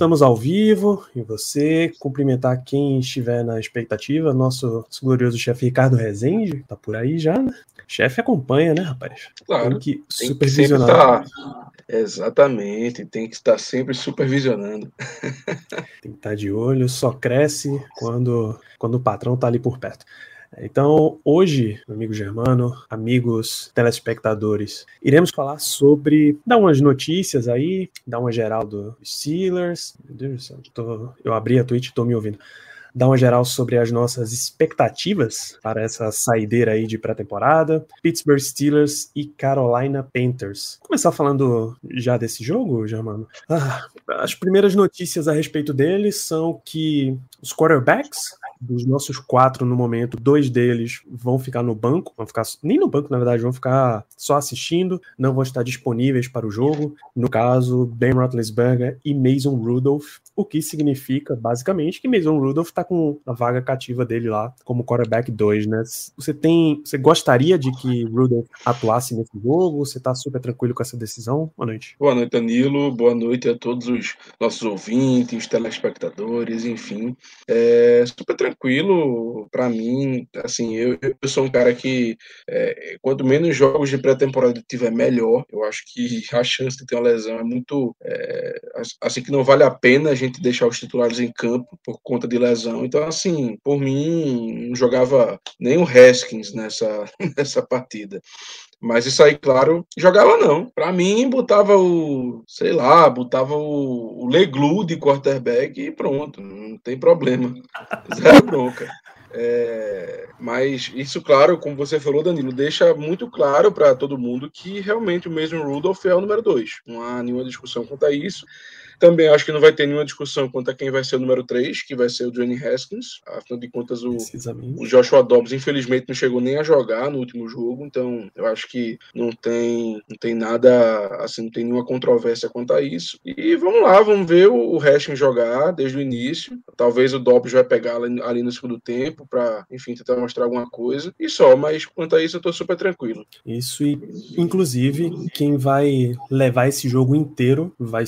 Estamos ao vivo e você cumprimentar quem estiver na expectativa, nosso glorioso chefe Ricardo Rezende, tá por aí já, né? Chefe acompanha, né, rapaz? Claro. Tem que Tem que supervisionar. estar. Exatamente, tem que estar sempre supervisionando. Tem que estar de olho, só cresce quando, quando o patrão tá ali por perto. Então, hoje, amigo Germano, amigos telespectadores, iremos falar sobre, dar umas notícias aí, dar uma geral do Steelers. Meu Deus do céu, tô- eu abri a Twitch tô me ouvindo. Dar uma geral sobre as nossas expectativas para essa saideira aí de pré-temporada. Pittsburgh Steelers e Carolina Panthers. Começar falando já desse jogo, Germano? Ah, as primeiras notícias a respeito deles são que os quarterbacks dos nossos quatro no momento, dois deles vão ficar no banco, vão ficar nem no banco, na verdade, vão ficar só assistindo, não vão estar disponíveis para o jogo. No caso, Ben Roethlisberger e Mason Rudolph, o que significa basicamente que Mason Rudolph está com a vaga cativa dele lá como quarterback 2, né? Você tem, você gostaria de que Rudolph atuasse nesse jogo? Você está super tranquilo com essa decisão? Boa noite. Boa noite, Danilo. Boa noite a todos os nossos ouvintes, telespectadores, enfim. É super tranquilo para mim. Assim, eu, eu sou um cara que é, quanto menos jogos de pré-temporada tiver, melhor. Eu acho que a chance de ter uma lesão é muito. é, assim que não vale a pena a gente deixar os titulares em campo por conta de lesão. Então, assim, por mim, não jogava nem o Haskins nessa, nessa partida. Mas isso aí, claro, jogava não. Pra mim, botava o, sei lá, botava o, o Leglu de quarterback e pronto, não tem problema. Zero bronca. É, mas isso, claro, como você falou, Danilo, deixa muito claro para todo mundo que realmente o Mason Rudolph é o número 2. Não há nenhuma discussão quanto a isso. Também acho que não vai ter nenhuma discussão quanto a quem vai ser o número 3, que vai ser o Johnny Haskins. Afinal de contas, o, o Joshua Dobbs, infelizmente, não chegou nem a jogar no último jogo, então eu acho que não tem, não tem nada, assim, não tem nenhuma controvérsia quanto a isso. E vamos lá, vamos ver o, o Haskins jogar desde o início. Talvez o Dobbs vai pegar ali, ali no segundo tempo para, enfim, tentar mostrar alguma coisa. E só, mas quanto a isso eu tô super tranquilo. Isso, e inclusive, quem vai levar esse jogo inteiro vai.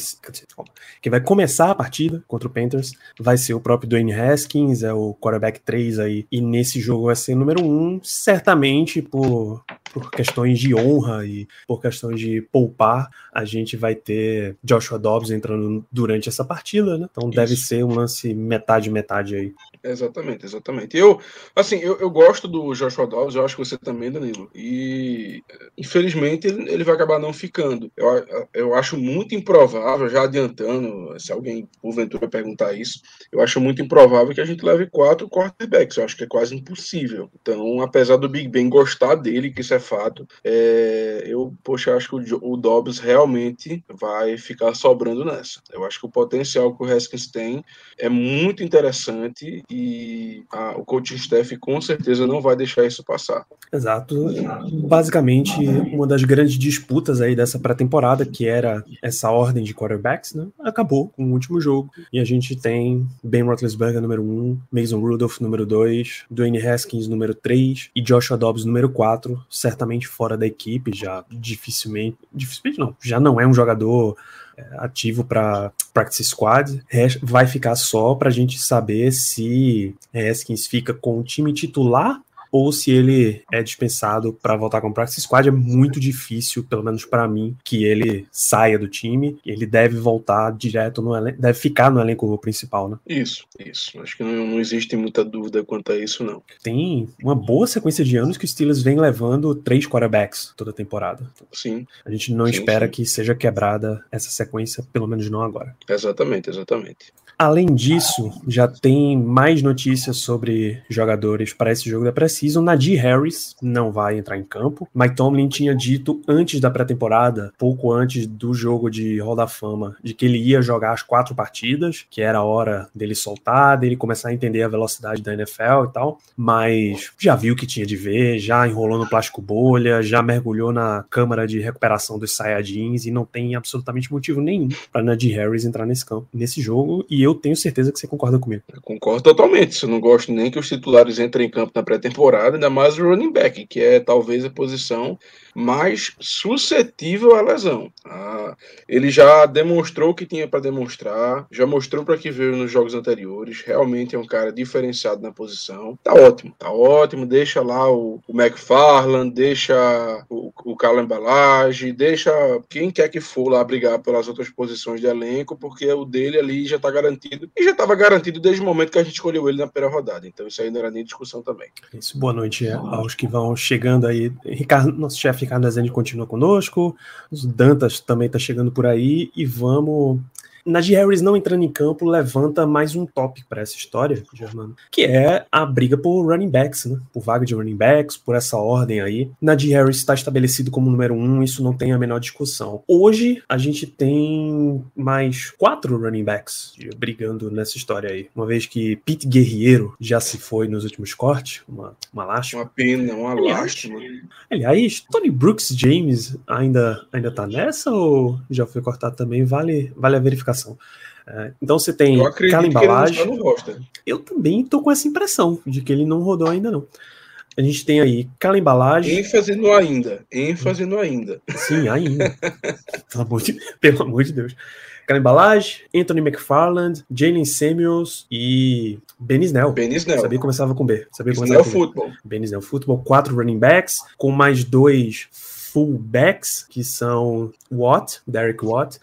Quem vai começar a partida contra o Panthers vai ser o próprio Dwayne Haskins, é o quarterback 3 aí. E nesse jogo vai ser número 1, certamente por, por questões de honra e por questões de poupar, a gente vai ter Joshua Dobbs entrando durante essa partida, né? Então deve Isso. ser um lance metade-metade aí. Exatamente, exatamente. Eu, assim, eu, eu gosto do Joshua Dobbs, eu acho que você também, Danilo. E infelizmente ele, ele vai acabar não ficando. Eu, eu acho muito improvável, já adiantando, se alguém porventura perguntar isso, eu acho muito improvável que a gente leve quatro quarterbacks. Eu acho que é quase impossível. Então, apesar do Big Ben gostar dele, que isso é fato, é, eu, poxa, acho que o, o Dobbs realmente vai ficar sobrando nessa. Eu acho que o potencial que o Haskins tem é muito interessante e a- o coaching staff com certeza não vai deixar isso passar. Exato. Basicamente, uma das grandes disputas aí dessa pré-temporada, que era essa ordem de quarterbacks, né, acabou com o último jogo. E a gente tem Ben Roethlisberger número 1, Mason Rudolph número 2, Dwayne Haskins número 3 e Joshua Dobbs número 4, certamente fora da equipe, já dificilmente, dificilmente não, já não é um jogador é, ativo para practice squad, vai ficar só para a gente saber se Haskins fica com o time titular ou se ele é dispensado para voltar com o practice squad, é muito difícil, pelo menos para mim, que ele saia do time. Ele deve voltar direto no elenco, deve ficar no elenco principal, né? Isso, isso. Acho que não, não existe muita dúvida quanto a isso, não. Tem uma boa sequência de anos que o Steelers vem levando três quarterbacks toda temporada. Sim, A gente não Sim, espera sim. que seja quebrada essa sequência, pelo menos não agora. exatamente, exatamente. Além disso, já tem mais notícias sobre jogadores para esse jogo da Precision. Nadir Harris não vai entrar em campo. Mike Tomlin tinha dito antes da pré-temporada, pouco antes do jogo de Hall da Fama, de que ele ia jogar as quatro partidas, que era a hora dele soltar, dele começar a entender a velocidade da NFL e tal. Mas já viu o que tinha de ver, já enrolou no plástico bolha, já mergulhou na câmara de recuperação dos Saiyajins e não tem absolutamente motivo nenhum para Nadir Harris entrar nesse campo, nesse jogo. E eu eu tenho certeza que você concorda comigo. Eu concordo totalmente. Eu não gosto nem que os titulares entrem em campo na pré-temporada, ainda mais o running back, que é talvez a posição mais suscetível à lesão. Ah, ele já demonstrou o que tinha para demonstrar, já mostrou para que veio nos jogos anteriores. Realmente é um cara diferenciado na posição. Tá ótimo, tá ótimo. Deixa lá o, o McFarland, deixa o, o Balage, deixa quem quer que for lá brigar pelas outras posições de elenco, porque o dele ali já tá garantido. E já estava garantido desde o momento que a gente escolheu ele na primeira rodada. Então isso aí não era nem discussão também. Isso, boa noite aos que vão chegando aí. Ricardo, nosso chefe Ricardo Rezende continua conosco, os Dantas também está chegando por aí, e vamos Najee Harris não entrando em campo levanta mais um tópico para essa história, Germano, que é a briga por running backs, né? Por vaga de running backs, por essa ordem aí. Najee Harris está estabelecido como número um, isso não tem a menor discussão. Hoje a gente tem mais quatro running backs brigando nessa história aí. Uma vez que Pete Guerreiro já se foi nos últimos cortes, uma, uma lástima. Uma pena, uma lástima. Aliás, Tony Brooks James ainda, ainda tá nessa ou já foi cortado também? Vale, vale a verificação é, então você tem eu aquela embalagem. Eu também estou com essa impressão de que ele não rodou ainda não. A gente tem aí aquela embalagem. ênfase no ainda. ênfase no ainda. Sim, ainda. pelo, amor de, pelo amor de Deus. Aquela embalagem, Anthony McFarland, Jalen Samuels e Ben Snell. Ben Snell. Sabia que começava com B. Sabia começava Snell com Football. B. Ben Snell Football. Quatro running backs, com mais dois fullbacks, que são Watt, Derek Watt,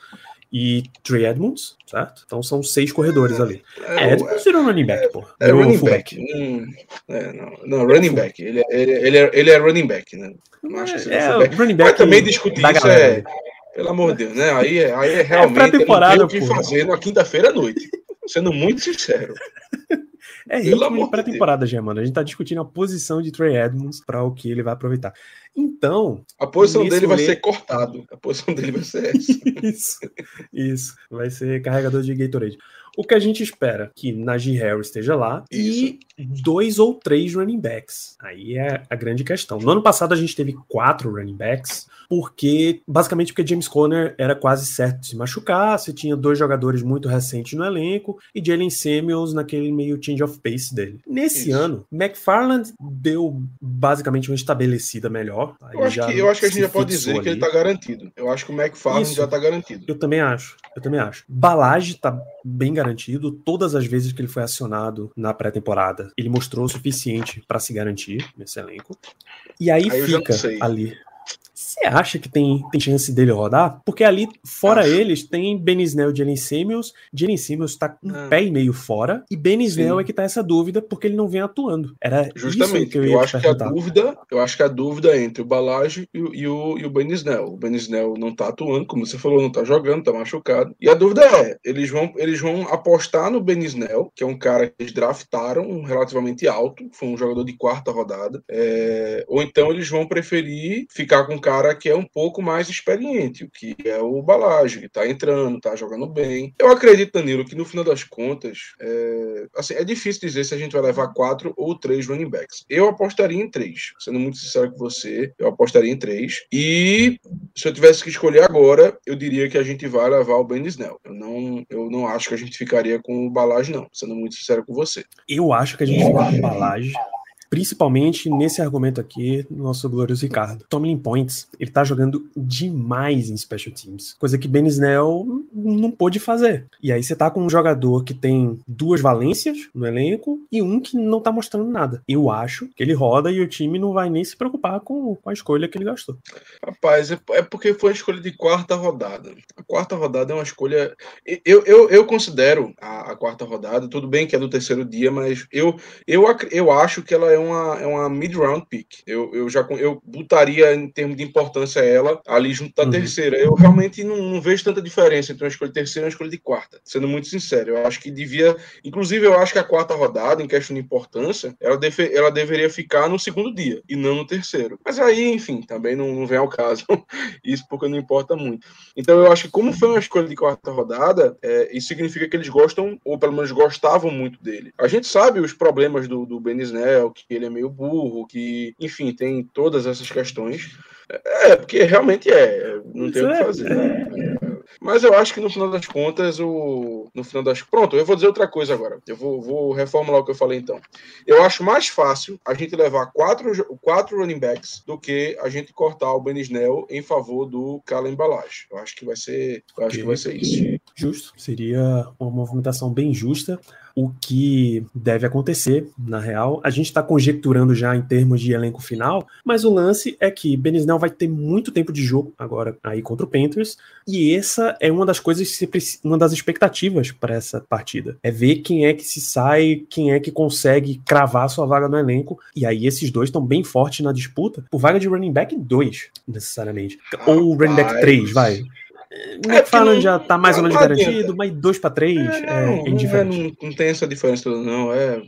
e Trey Edmonds, certo? Então são seis corredores ali. É, é Edmonds virou running back, pô. É, running back. Hum, é, não, não, running back. Ele, é, ele é running back, né? Não acho que é, é running back. Mas também discutir isso é. Pelo amor de Deus, né? Aí, é, aí é realmente é temporada, o que fazer na quinta-feira à noite. Sendo muito sincero. É ritmo de pré-temporada, Germano. A gente tá discutindo a posição de Trey Edmonds para o que ele vai aproveitar. Então. A posição dele vai ser cortado. A posição dele vai ser essa. isso. Isso. Vai ser carregador de Gatorade. O que a gente espera que Najee Harris esteja lá Isso. e dois ou três running backs. Aí é a grande questão. No ano passado a gente teve quatro running backs, porque basicamente porque James Conner era quase certo de se machucar, você tinha dois jogadores muito recentes no elenco e Jalen Samuels naquele meio change of pace dele. Nesse Isso. ano, McFarland deu basicamente uma estabelecida melhor. Eu acho, que, eu acho que a gente já pode dizer ali. que ele tá garantido. Eu acho que o McFarland Isso. já tá garantido. Eu também acho. Eu também acho. Balage tá bem garantido. Todas as vezes que ele foi acionado na pré-temporada, ele mostrou o suficiente para se garantir nesse elenco. E aí, aí fica ali você acha que tem, tem chance dele rodar? Porque ali, fora Acho. eles, tem Ben Snell e Jalen Samuels. Jalen Samuels tá um ah. pé e meio fora. E Ben Snell é que tá essa dúvida porque ele não vem atuando. Era Justamente. eu, eu acho que a dúvida, eu acho que a dúvida é entre o Balage e, e, o, e o Ben Snell. O Ben Snell não tá atuando, como você falou, não tá jogando, tá machucado. E a dúvida é, eles vão, eles vão apostar no Ben Snell, que é um cara que eles draftaram relativamente alto, foi um jogador de quarta rodada. É, ou então eles vão preferir ficar com um cara cara que é um pouco mais experiente, o que é o Balage, que está entrando, está jogando bem. Eu acredito, Danilo, que no final das contas, é, assim, é difícil dizer se a gente vai levar quatro ou três running backs. Eu apostaria em três. Sendo muito sincero com você, eu apostaria em três. E se eu tivesse que escolher agora, eu diria que a gente vai levar o Ben Snell. Eu não, eu não acho que a gente ficaria com o Balage, não. Sendo muito sincero com você. Eu acho que a gente fica com o Balage principalmente nesse argumento aqui do nosso glorioso Ricardo. Tomlin Points, ele tá jogando demais em special teams, coisa que Ben Snell não pôde fazer. E aí você tá com um jogador que tem duas valências no elenco e um que não tá mostrando nada. Eu acho que ele roda e o time não vai nem se preocupar com, com a escolha que ele gastou. Rapaz, é, é porque foi a escolha de quarta rodada. A quarta rodada é uma escolha. Eu, eu, eu considero a, a quarta rodada, tudo bem que é do terceiro dia, mas eu, eu, eu acho que ela é uma, é uma mid-round pick. Eu, eu já eu botaria em termos de importância ela ali junto da uhum. terceira. Eu realmente não, não, vejo tanta diferença entre uma escolha de terceira e uma escolha de quarta, sendo muito sincero. Eu acho que devia, inclusive eu acho que a quarta rodada, em questão de importância, ela, deve, ela deveria ficar no segundo dia e não no terceiro. Mas aí, enfim, também não, não vem ao caso. Isso porque não importa muito. Então eu acho que como foi uma escolha de quarta rodada, é, isso significa que eles gostam, ou pelo menos gostavam muito dele. A gente sabe os problemas do, do Ben Snell, que ele é meio burro, que, enfim, tem todas essas questões. É, porque realmente é, não tem o que é. fazer. Né? Mas eu acho que no final das contas, o. No final das. Pronto, eu vou dizer outra coisa agora. Eu vou, vou reformular o que eu falei então. Eu acho mais fácil a gente levar quatro, quatro running backs do que a gente cortar o Ben Snell em favor do Calen Balage. Eu acho que vai ser. Eu acho que vai ser isso. Justo. Seria uma movimentação bem justa o que deve acontecer, na real. A gente está conjecturando já em termos de elenco final, mas o lance é que Benisnel vai ter muito tempo de jogo agora aí contra o Panthers, e essa é uma das coisas, uma das expectativas para essa partida. É ver quem é que se sai, quem é que consegue cravar sua vaga no elenco, e aí esses dois estão bem fortes na disputa por vaga de running back 2, necessariamente. Ou running back 3, vai. O é McFarland já tá mais ou menos garantido, mas dois para três é, indiferente. Não, não, tem essa diferença toda, não. É...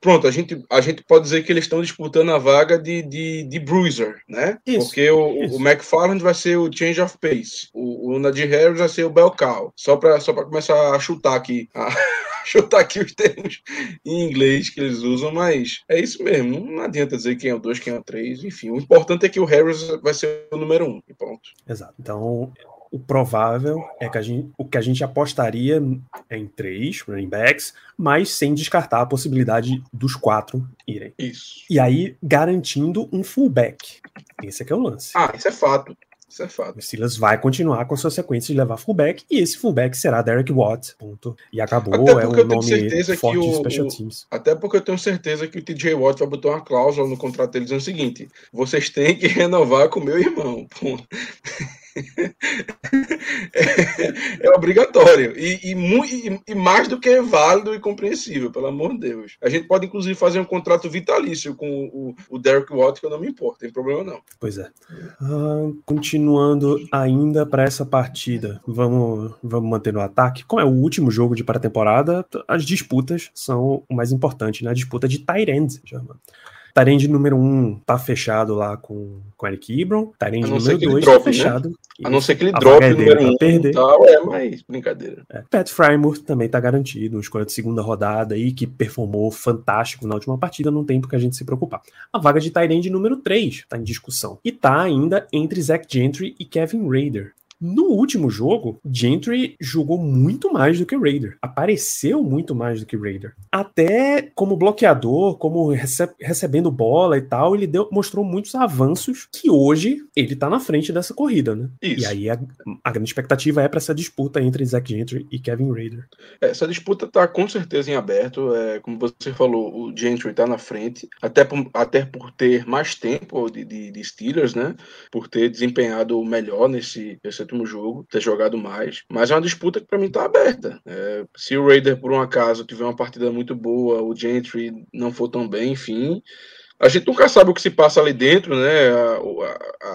Pronto, a gente, a gente pode dizer que eles estão disputando a vaga de, de, de bruiser, né? Isso, Porque o, isso. o McFarland vai ser o change of pace, o, o Nadir Harris vai ser o bel cow. Só para só começar a chutar aqui. A... chutar aqui os termos em inglês que eles usam, mas é isso mesmo. Não adianta dizer quem é o 2, quem é o 3, enfim. O importante é que o Harris vai ser o número 1 um, e pronto. Exato. Então, o provável é que a gente, o que a gente apostaria é em três running backs, mas sem descartar a possibilidade dos quatro irem. Isso. E aí garantindo um fullback. Esse é que é o lance. Ah, isso é fato. Isso é fato. O Silas vai continuar com sua sequência de levar fullback e esse fullback será Derek Watt. Ponto. E acabou. é um nome forte o, de special teams. Até porque eu tenho certeza que o TJ Watt vai botar uma cláusula no contrato dele dizendo o seguinte: vocês têm que renovar com meu irmão. Ponto. É, obrigatório e, e, e, mais do que válido e compreensível, pelo amor de Deus. A gente pode, inclusive, fazer um contrato vitalício com o, o Derek Watt, que eu não me importo, tem problema não. Pois é. Uh, continuando ainda para essa partida, vamos, vamos manter no ataque. Como é o último jogo de pré-temporada, as disputas são o mais importante, né? A disputa de tight end. Tyrande número 1 um tá fechado lá com, com Eric Ibron. Tyrande número 2 tá fechado. Né? A não ser que ele drope o número 1 um, perder. Tal, é, mas brincadeira. É. Pat Frymouth também tá garantido, escolha de segunda rodada aí, que performou fantástico na última partida, não tem porque a gente se preocupar. A vaga de Tyrande número 3 tá em discussão. E tá ainda entre Zach Gentry e Kevin Raider. No último jogo, Gentry jogou muito mais do que Raider. Apareceu muito mais do que Raider. Até como bloqueador, como recebendo bola e tal, ele deu, mostrou muitos avanços que hoje ele tá na frente dessa corrida, né? Isso. E aí a, a grande expectativa é para essa disputa entre Zach Gentry e Kevin Raider. É, essa disputa tá com certeza em aberto. É, como você falou, o Gentry tá na frente, até por, até por ter mais tempo de, de, de Steelers, né? Por ter desempenhado melhor nesse, nesse último jogo, ter jogado mais. Mas é uma disputa que para mim tá aberta. É, se o Raider, por um acaso, tiver uma partida muito boa, o Gentry não for tão bem, enfim, a gente nunca sabe o que se passa ali dentro, né?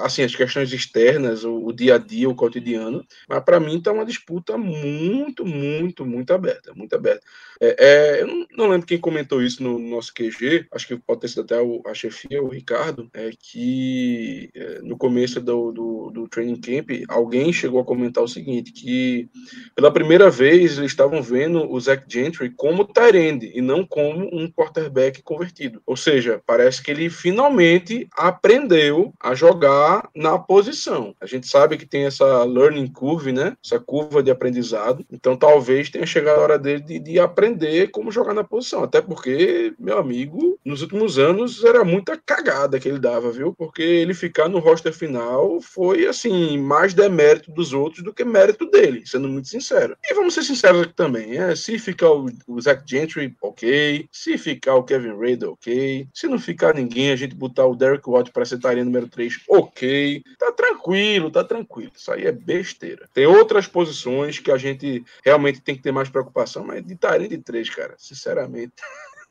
Assim, as questões externas, o, dia a dia, o cotidiano. Mas para mim tá uma disputa muito, muito, muito aberta, muito aberta. É, é, eu não, lembro quem comentou isso no, nosso QG, acho que pode ter sido até o, a chefia, o Ricardo, é que é, no começo do, do, training camp, alguém chegou a comentar o seguinte, que pela primeira vez eles estavam vendo o Zach Gentry como Tyrande e não como um quarterback convertido. Ou seja, parece que ele finalmente aprendeu a jogar na posição. A gente sabe que tem essa learning curve, né? Essa curva de aprendizado. Então talvez tenha chegado a hora dele de, de aprender como jogar na posição. Até porque, meu amigo, nos últimos anos era muita cagada que ele dava, viu? Porque ele ficar no roster final foi, assim, mais demérito dos outros do que mérito dele, sendo muito sincero. E vamos ser sinceros aqui também, é, se ficar o, o Zach Gentry, ok. Se ficar o Kevin Raider, ok. Se não ficar ninguém, a gente botar o Derek Watt para ser tarefa número 3, ok. Tá tranquilo, tá tranquilo. Isso aí é besteira. Tem outras posições que a gente realmente tem que ter mais preocupação, mas de tarefa de três, cara. Sinceramente.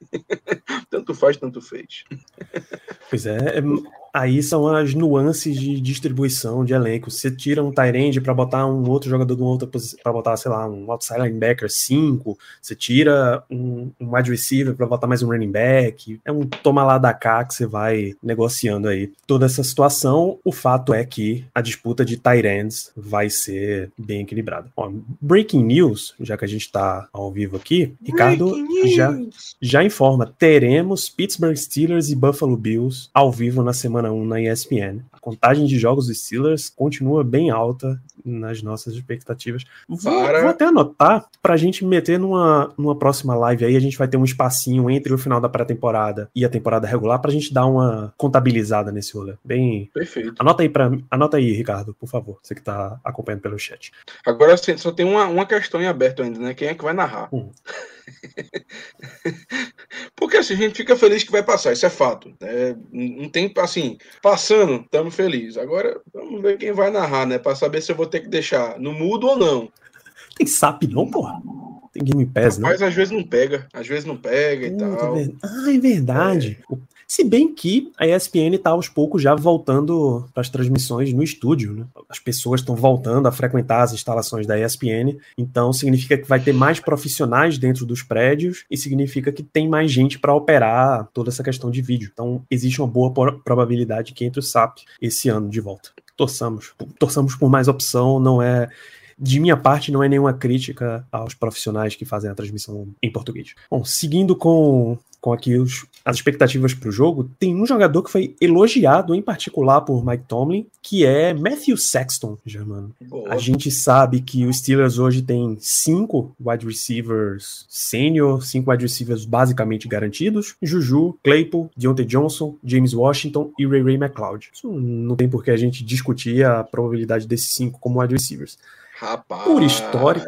tanto faz, tanto fez. Pois é, é aí são as nuances de distribuição de elenco. Você tira um Tyrande para botar um outro jogador de uma outra posição, para botar, sei lá, um outside linebacker 5, você tira um, um wide receiver para botar mais um running back, é um toma lá da cá que você vai negociando aí. Toda essa situação, o fato é que a disputa de Tyrands vai ser bem equilibrada. Ó, breaking news, já que a gente está ao vivo aqui, Ricardo já, já informa, teremos Pittsburgh Steelers e Buffalo Bills ao vivo na semana semana 1 na ESPN. A contagem de jogos dos Steelers continua bem alta nas nossas expectativas. Vou, Para... vou até anotar para a gente meter numa, numa próxima live aí. A gente vai ter um espacinho entre o final da pré-temporada e a temporada regular para a gente dar uma contabilizada nesse rolê. Bem. Perfeito. Anota aí, pra, anota aí, Ricardo, por favor. Você que está acompanhando pelo chat. Agora sim, só tem uma, uma questão em aberto ainda, né? Quem é que vai narrar? Hum. Porque assim, a gente fica feliz que vai passar, isso é fato. É, não tem, assim, passando, estamos felizes. Agora, vamos ver quem vai narrar, né? Para saber se eu vou ter que deixar no mudo ou não. Tem SAP não, porra? Tem Game Pass, né? Mas às vezes não pega, às vezes não pega e tal. Ah, é verdade. É. Se bem que a ESPN está aos poucos já voltando para as transmissões no estúdio, né? As pessoas estão voltando a frequentar as instalações da ESPN, então significa que vai ter mais profissionais dentro dos prédios e significa que tem mais gente para operar toda essa questão de vídeo. Então existe uma boa probabilidade que entre o SAP esse ano de volta. Torçamos, torçamos por mais opção, não é de minha parte, não é nenhuma crítica aos profissionais que fazem a transmissão em português. Bom, seguindo com com aqui os, as expectativas para o jogo, tem um jogador que foi elogiado em particular por Mike Tomlin, que é Matthew Sexton, Germano. Boa. A gente sabe que os Steelers hoje tem cinco wide receivers sênior, cinco wide receivers basicamente garantidos: Juju, Claypool, Deontay Johnson, James Washington e Ray Ray McLeod. Isso não tem por que a gente discutir a probabilidade desses cinco como wide receivers. Rapaz, por histórico.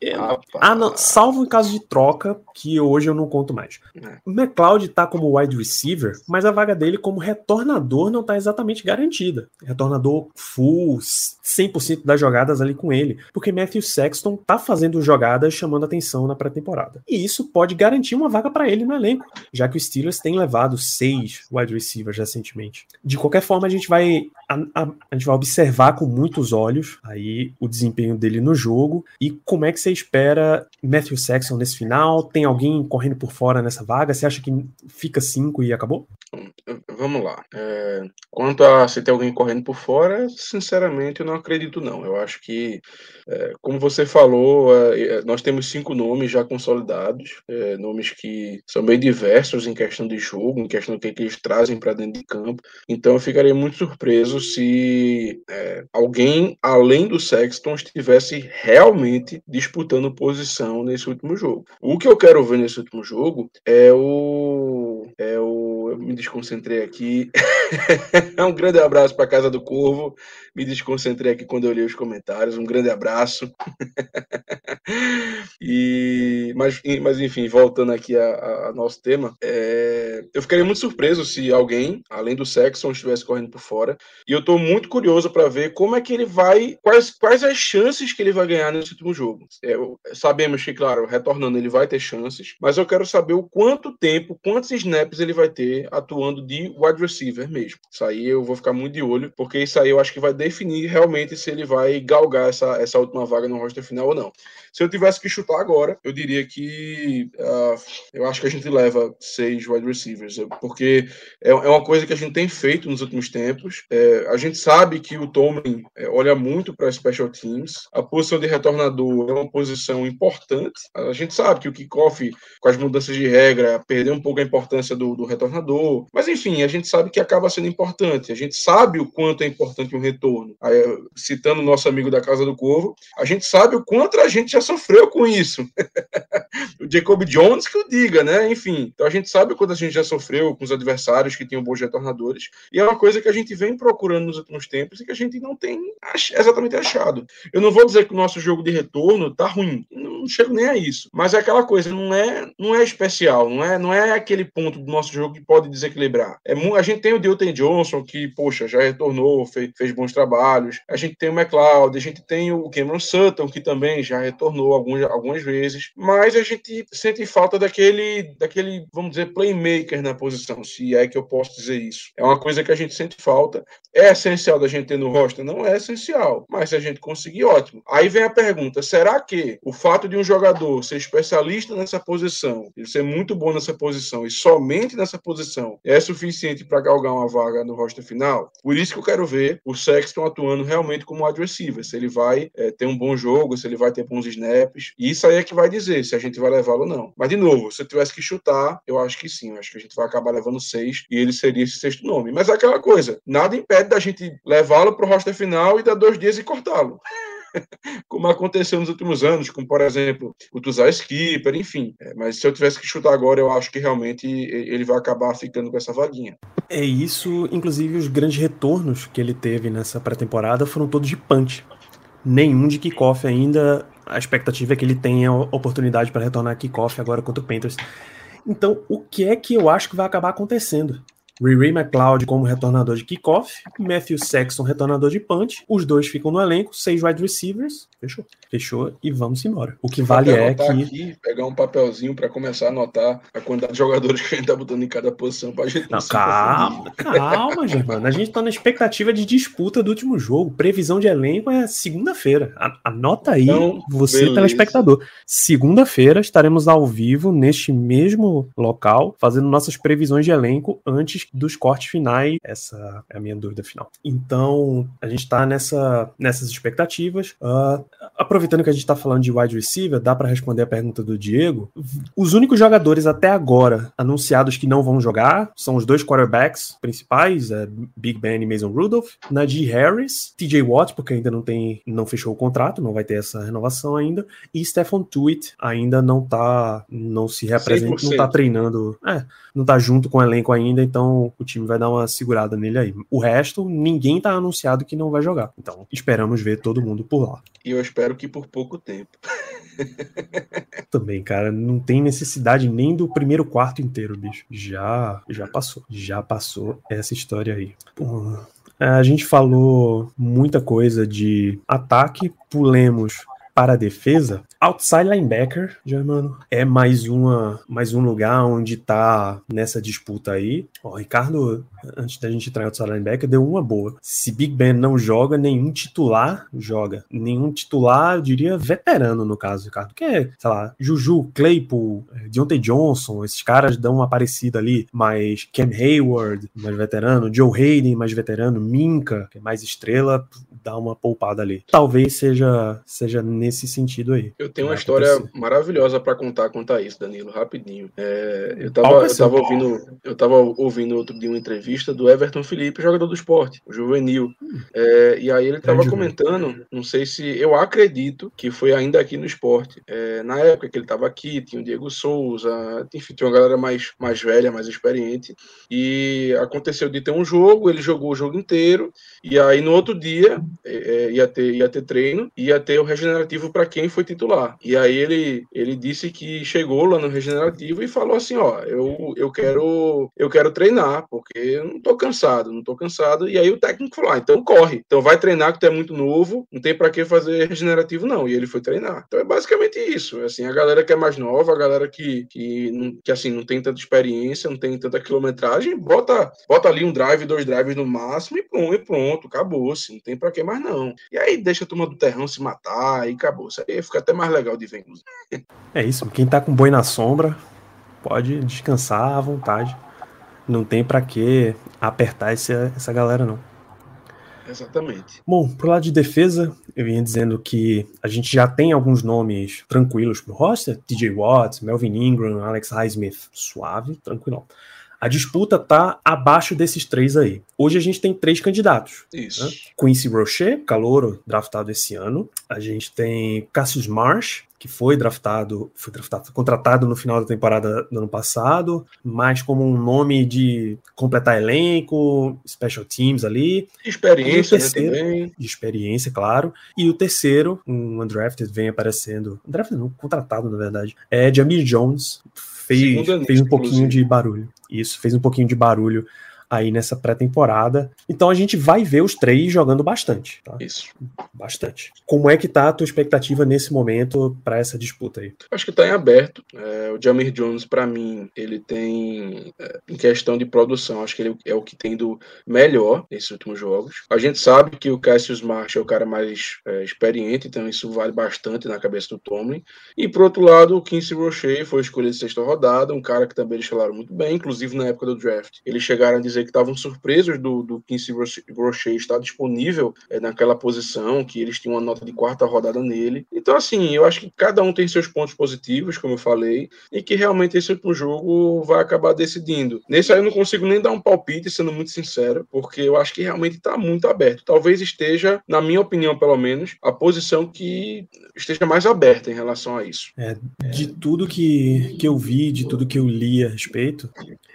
É, ah, não, salvo em caso de troca, que hoje eu não conto mais. É. O McLeod tá como wide receiver, mas a vaga dele como retornador não tá exatamente garantida. Retornador full, 100% das jogadas ali com ele, porque Matthew Sexton tá fazendo jogadas chamando atenção na pré-temporada. E isso pode garantir uma vaga para ele no elenco, já que o Steelers tem levado seis wide receivers recentemente. De qualquer forma, a gente vai a, a, a gente vai observar com muitos olhos aí o desempenho desempenho dele no jogo e como é que você espera Matthew Sexton nesse final? Tem alguém correndo por fora nessa vaga? Você acha que fica cinco e acabou? Vamos lá. É, quanto a se ter alguém correndo por fora, sinceramente eu não acredito não. Eu acho que, é, como você falou, é, nós temos cinco nomes já consolidados, é, nomes que são bem diversos em questão de jogo, em questão do que, que eles trazem para dentro de campo. Então eu ficaria muito surpreso se é, alguém além do Sexton estivesse realmente disputando posição nesse último jogo. O que eu quero ver nesse último jogo é o é o eu me desconcentrei aqui. um grande abraço para casa do Corvo. Me desconcentrei aqui quando eu li os comentários. Um grande abraço. e mas, mas enfim, voltando aqui a, a nosso tema, é, eu ficaria muito surpreso se alguém, além do Sexton, estivesse correndo por fora. E eu estou muito curioso para ver como é que ele vai, quais, quais as chances que ele vai ganhar nesse último jogo. É, sabemos que, claro, retornando ele vai ter chances, mas eu quero saber o quanto tempo, quantos snaps ele vai ter atuando de wide receiver mesmo. Isso aí eu vou ficar muito de olho, porque isso aí eu acho que vai definir realmente se ele vai galgar essa, essa última vaga no roster final ou não. Se eu tivesse que chutar agora, eu diria que uh, eu acho que a gente leva seis wide receivers, porque é, é uma coisa que a gente tem feito nos últimos tempos. É, a gente sabe que o Tomlin é, olha muito para special teams. A posição de retornador é uma posição importante. A gente sabe que o kickoff, com as mudanças de regra, perdeu um pouco a importância do, do retornador. Mas enfim, a gente sabe que acaba sendo importante. A gente sabe o quanto é importante um retorno. Aí, citando o nosso amigo da Casa do Corvo, a gente sabe o quanto a gente já sofreu com isso. o Jacob Jones que o diga, né? Enfim, então a gente sabe quanto a gente já sofreu com os adversários que tinham bons retornadores, e é uma coisa que a gente vem procurando nos últimos tempos e que a gente não tem exatamente achado. Eu não vou dizer que o nosso jogo de retorno tá ruim, não, não chego nem a isso. Mas é aquela coisa, não é, não é especial, não é, não é aquele ponto do nosso jogo que pode desequilibrar. É, a gente tem o Deontay Johnson, que, poxa, já retornou, fez, fez bons trabalhos. A gente tem o McLeod, a gente tem o Cameron Sutton, que também já retornou alguns, algumas vezes. Mas a gente sente falta daquele, daquele, vamos dizer, playmaker na posição, se é que eu posso dizer isso. É uma coisa que a gente sente falta. É essencial da gente ter no roster? Não é essencial, mas se a gente conseguir, ótimo. Aí vem a pergunta: será que o fato de um jogador ser especialista nessa posição, ele ser muito bom nessa posição e somente nessa posição é suficiente para galgar uma vaga no roster final? Por isso que eu quero ver o Sexton atuando realmente como wide receiver, se ele vai é, ter um bom jogo, se ele vai ter bons snaps. E isso aí é que vai dizer se a gente vai levá-lo ou não. Mas, de novo, se eu tivesse que chutar, eu acho que sim. Eu acho que a gente vai acabar levando seis e ele seria esse sexto nome. Mas é aquela coisa, nada impede da gente levá-lo para o roster final e dar dois dias e cortá-lo. como aconteceu nos últimos anos, como por exemplo o Tuzar Skipper, enfim. É, mas se eu tivesse que chutar agora, eu acho que realmente ele vai acabar ficando com essa vaguinha. É isso, inclusive os grandes retornos que ele teve nessa pré-temporada foram todos de punch. Nenhum de kickoff ainda. A expectativa é que ele tenha oportunidade para retornar kickoff agora contra o Panthers. Então, o que é que eu acho que vai acabar acontecendo? Riri McLeod como retornador de kickoff, Matthew Sexton retornador de punch, os dois ficam no elenco, seis wide receivers, fechou. Fechou e vamos embora. O que vale é que aqui, pegar um papelzinho para começar a anotar a quantidade de jogadores que a gente tá botando em cada posição pra gente não, calma, calma, Germano. A gente tá na expectativa de disputa do último jogo. Previsão de elenco é segunda-feira. Anota aí, então, você beleza. telespectador. Segunda-feira estaremos ao vivo neste mesmo local, fazendo nossas previsões de elenco antes dos cortes finais. Essa é a minha dúvida final. Então, a gente está nessa, nessas expectativas. Uh, aproveitando que a gente está falando de wide receiver, dá para responder a pergunta do Diego. Os únicos jogadores até agora anunciados que não vão jogar são os dois quarterbacks principais, é Big Ben e Mason Rudolph, Najee Harris, TJ Watt, porque ainda não tem, não fechou o contrato, não vai ter essa renovação ainda, e Stephen Tuitt ainda não tá, não se representa, 100%. não tá treinando, é, não tá junto com o elenco ainda, então então o time vai dar uma segurada nele aí. O resto, ninguém tá anunciado que não vai jogar. Então esperamos ver todo mundo por lá. E eu espero que por pouco tempo. Também, cara, não tem necessidade nem do primeiro quarto inteiro, bicho. Já, já passou. Já passou essa história aí. Pô, a gente falou muita coisa de ataque, pulemos para a defesa, outside linebacker, Germano, é mais uma mais um lugar onde tá nessa disputa aí. Ó, Ricardo, antes da gente entrar em outside linebacker, deu uma boa. Se Big Ben não joga, nenhum titular joga. Nenhum titular, eu diria, veterano no caso, Ricardo. Que é, sei lá, Juju, Claypool, eh, Deontay Johnson, esses caras dão uma parecida ali, mas Cam Hayward, mais veterano, Joe Hayden, mais veterano, Minka, que é mais estrela, dá uma poupada ali. Talvez seja seja nesse sentido aí. Eu tenho uma história maravilhosa para contar quanto a isso, Danilo, rapidinho. É, eu, tava, eu, tava ouvindo, eu tava ouvindo outro dia uma entrevista do Everton Felipe, jogador do esporte, juvenil. Hum. É, e aí ele tava comentando, não sei se eu acredito que foi ainda aqui no esporte. É, na época que ele tava aqui, tinha o Diego Souza, enfim, tinha uma galera mais, mais velha, mais experiente. E aconteceu de ter um jogo, ele jogou o jogo inteiro, e aí no outro dia é, é ia, ter, ia ter treino, ia ter o regenerativo para quem foi titular. E aí ele, ele disse que chegou lá no regenerativo e falou assim, ó, eu, eu quero eu quero treinar, porque eu não tô cansado, não tô cansado. E aí o técnico falou, ah, então corre. Então vai treinar que tu é muito novo, não tem para que fazer regenerativo não. E ele foi treinar. Então é basicamente isso, assim, a galera que é mais nova, a galera que, que, que assim, não tem tanta experiência, não tem tanta quilometragem, bota, bota ali um drive, dois drives no máximo e pronto, e pronto acabou, assim, não tem para que mais não. E aí deixa a turma do terrão se matar e acabou. Isso aí fica até mais legal de ver. É isso, quem tá com boi na sombra pode descansar à vontade. Não tem para que apertar essa, essa galera, não. Exatamente. Bom, pro lado de defesa, eu vinha dizendo que a gente já tem alguns nomes tranquilos pro roster: TJ Watts, Melvin Ingram, Alex Highsmith, suave, tranquilo. A disputa tá abaixo desses três aí. Hoje a gente tem três candidatos. Isso. Né? Quincy Rocher, calouro, draftado esse ano. A gente tem Cassius Marsh, que foi draftado, foi draftado, contratado no final da temporada do ano passado, mais como um nome de completar elenco, special teams ali. Experiência, o terceiro- né, também. De experiência, claro. E o terceiro, um undrafted, vem aparecendo. Undrafted não, contratado, na verdade. É Jamir Jones. Fez, fez um pouquinho inclusive. de barulho. Isso, fez um pouquinho de barulho aí nessa pré-temporada. Então a gente vai ver os três jogando bastante, tá? Isso. Bastante. Como é que tá a tua expectativa nesse momento para essa disputa aí? Acho que está em aberto. É, o Jamir Jones, para mim, ele tem, é, em questão de produção, acho que ele é o que tem do melhor nesses últimos jogos. A gente sabe que o Cassius Marsh é o cara mais é, experiente, então isso vale bastante na cabeça do Tomlin. E, por outro lado, o Quincy Rocher foi escolhido sexta rodada, um cara que também eles falaram muito bem, inclusive na época do draft. Eles chegaram a dizer que estavam surpresos do, do Quincy Roche- Rocher estar disponível é, naquela posição, que eles tinham uma nota de quarta rodada nele. Então, assim, eu acho que cada um tem seus pontos positivos, como eu falei, e que realmente esse último jogo vai acabar decidindo. Nesse aí eu não consigo nem dar um palpite, sendo muito sincero, porque eu acho que realmente está muito aberto. Talvez esteja, na minha opinião, pelo menos, a posição que esteja mais aberta em relação a isso. De tudo que, que eu vi, de tudo que eu li a respeito,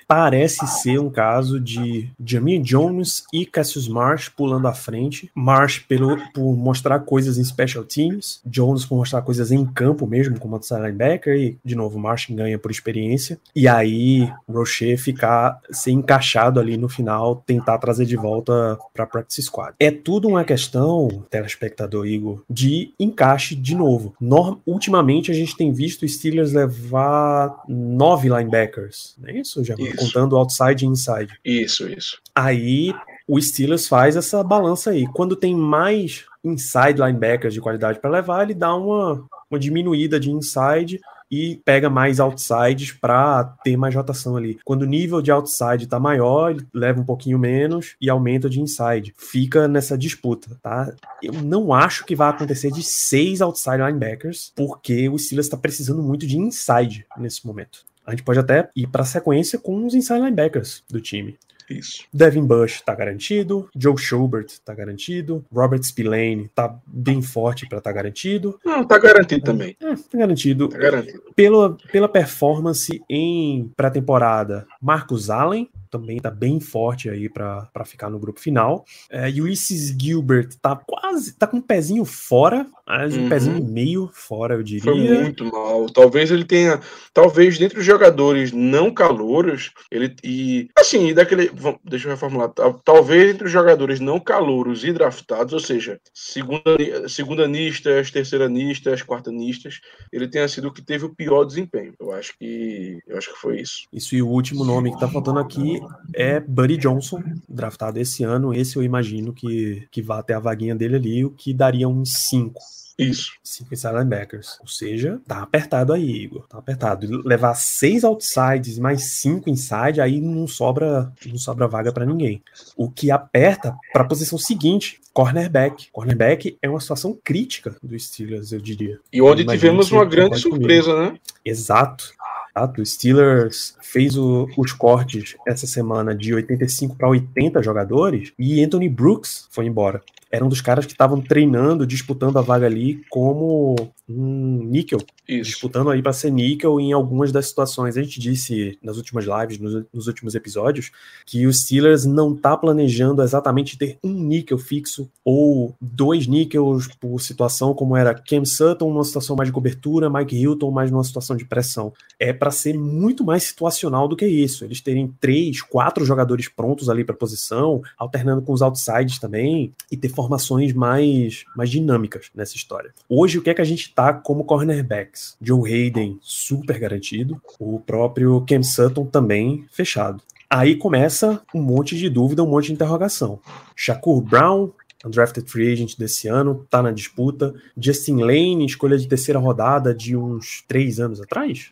parece ser um caso de Jamie Jones e Cassius Marsh pulando à frente. Marsh pelo, por mostrar coisas em special teams, Jones por mostrar coisas em campo mesmo, como outside linebacker, e de novo Marsh ganha por experiência. E aí Rocher ficar ser encaixado ali no final, tentar trazer de volta para practice squad. É tudo uma questão, telespectador Igor, de encaixe de novo. Norm- ultimamente a gente tem visto Steelers levar nove linebackers, não é isso, Isso. Contando outside e inside. Isso, isso. Aí o Steelers faz essa balança aí. Quando tem mais inside linebackers de qualidade para levar, ele dá uma, uma diminuída de inside e pega mais outsides para ter mais rotação ali. Quando o nível de outside tá maior, ele leva um pouquinho menos e aumenta de inside. Fica nessa disputa, tá? Eu não acho que vai acontecer de seis outside linebackers, porque o Steelers está precisando muito de inside nesse momento. A gente pode até ir para a sequência com os inside linebackers do time. Isso. Devin Bush tá garantido, Joe Schubert tá garantido, Robert Spillane tá bem forte para tá garantido. Não, tá garantido também. É, tá garantido. Tá garantido. Pela, pela performance em pré-temporada, Marcus Allen também tá bem forte aí para ficar no grupo final. É, Ulysses Gilbert tá quase, tá com um pezinho fora, mas um Uhum. pezinho e meio fora, eu diria. Foi muito mal. Talvez ele tenha. Talvez dentre os jogadores não calouros, ele. E. Assim, daquele. Deixa eu reformular. Tal- Talvez entre os jogadores não calouros e draftados, ou seja, segunda, segundanistas, terceiranistas, quartanistas, ele tenha sido o que teve o pior desempenho. Eu acho que. Eu acho que foi isso. Isso e o último nome que tá faltando aqui é Buddy Johnson, draftado esse ano. Esse eu imagino que, que vá até a vaguinha dele ali, o que daria uns 5. Isso. 5 inside linebackers. Ou seja, tá apertado aí, Igor. Tá apertado. Levar seis outsides mais cinco inside, aí não sobra, não sobra vaga pra ninguém. O que aperta pra posição seguinte, cornerback. Cornerback é uma situação crítica do Steelers, eu diria. E onde tivemos uma grande surpresa, né? Exato. Exato. O Steelers fez o- os cortes essa semana de 85 para 80 jogadores e Anthony Brooks foi embora. Era um dos caras que estavam treinando, disputando a vaga ali como um níquel, Isso. disputando aí para ser níquel em algumas das situações. A gente disse nas últimas lives, nos, nos últimos episódios, que o Steelers não tá planejando exatamente ter um níquel fixo ou dois níquels por situação, como era Cam Sutton numa situação mais de cobertura, Mike Hilton mais numa situação de pressão. É para ser muito mais situacional do que isso. Eles terem três, quatro jogadores prontos ali para posição, alternando com os outsides também, e ter formações mais, mais dinâmicas nessa história. Hoje, o que é que a gente tá como cornerbacks? Joe Hayden, super garantido. O próprio Cam Sutton também fechado. Aí começa um monte de dúvida, um monte de interrogação. Shakur Brown, undrafted free agent desse ano, tá na disputa. Justin Lane, escolha de terceira rodada de uns três anos atrás?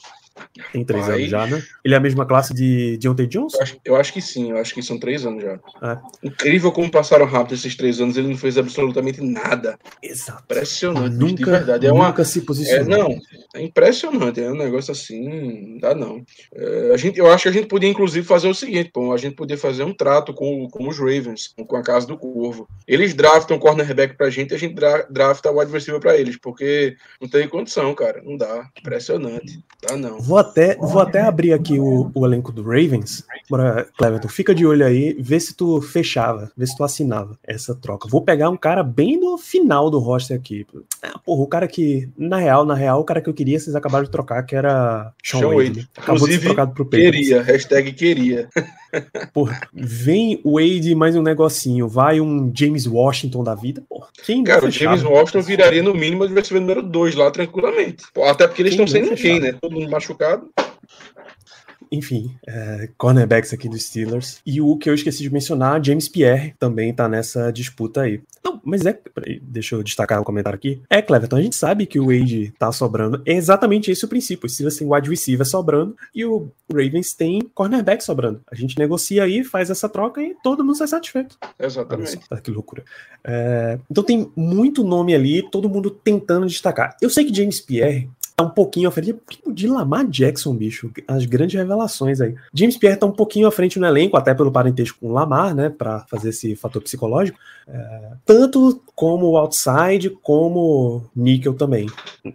Tem três Vai. anos já, né? Ele é a mesma classe de Deontay Johnson? Eu acho, eu acho que sim, eu acho que são três anos já. É. Incrível como passaram rápido esses três anos, ele não fez absolutamente nada. Exato. Impressionante, bicho, de Nunca, verdade. É uma, nunca se É, posicionou. não, é impressionante, é um negócio assim, não dá não. É, a gente, eu acho que a gente podia, inclusive, fazer o seguinte, pô, a gente podia fazer um trato com, com os Ravens, com a Casa do Corvo. Eles draftam cornerback pra gente e a gente dra, drafta wide receiver pra eles, porque não tem condição, cara, não dá. Impressionante, dá não. Vou até, vou até abrir aqui o, o elenco do Ravens. Bora, Cleverton, fica de olho aí, vê se tu fechava, vê se tu assinava essa troca. Vou pegar um cara bem no final do roster aqui. Ah, porra, o cara que, na real, na real, o cara que eu queria, vocês acabaram de trocar, que era Sean, Sean Wade. Né? Acabou de ser Inclusive, trocado pro Patriots. Queria, hashtag queria. Porra, vem Wade mais um negocinho, vai um James Washington da vida, porra. Quem Cara, o? James Washington viraria no mínimo o número 2 lá tranquilamente. Até porque eles Quem estão sem ninguém, fechava? né? Todo mundo machucado. Enfim, é, cornerbacks aqui dos Steelers. E o que eu esqueci de mencionar, James Pierre, também tá nessa disputa aí. Não, mas é. peraí, deixa eu destacar o comentário aqui. É, Cleverton, a gente sabe que o Wade tá sobrando. É exatamente esse o princípio. Os Steelers tem wide receiver sobrando e o Ravens tem cornerback sobrando. A gente negocia aí, faz essa troca e todo mundo sai satisfeito. Exatamente. olha que loucura. É, então tem muito nome ali, todo mundo tentando destacar. Eu sei que James Pierre tá um pouquinho à frente de Lamar Jackson, bicho. As grandes revelações aí. James Pierre tá um pouquinho à frente no elenco, até pelo parentesco com Lamar, né? Pra fazer esse fator psicológico. É, tanto como o outside, como Nickel também.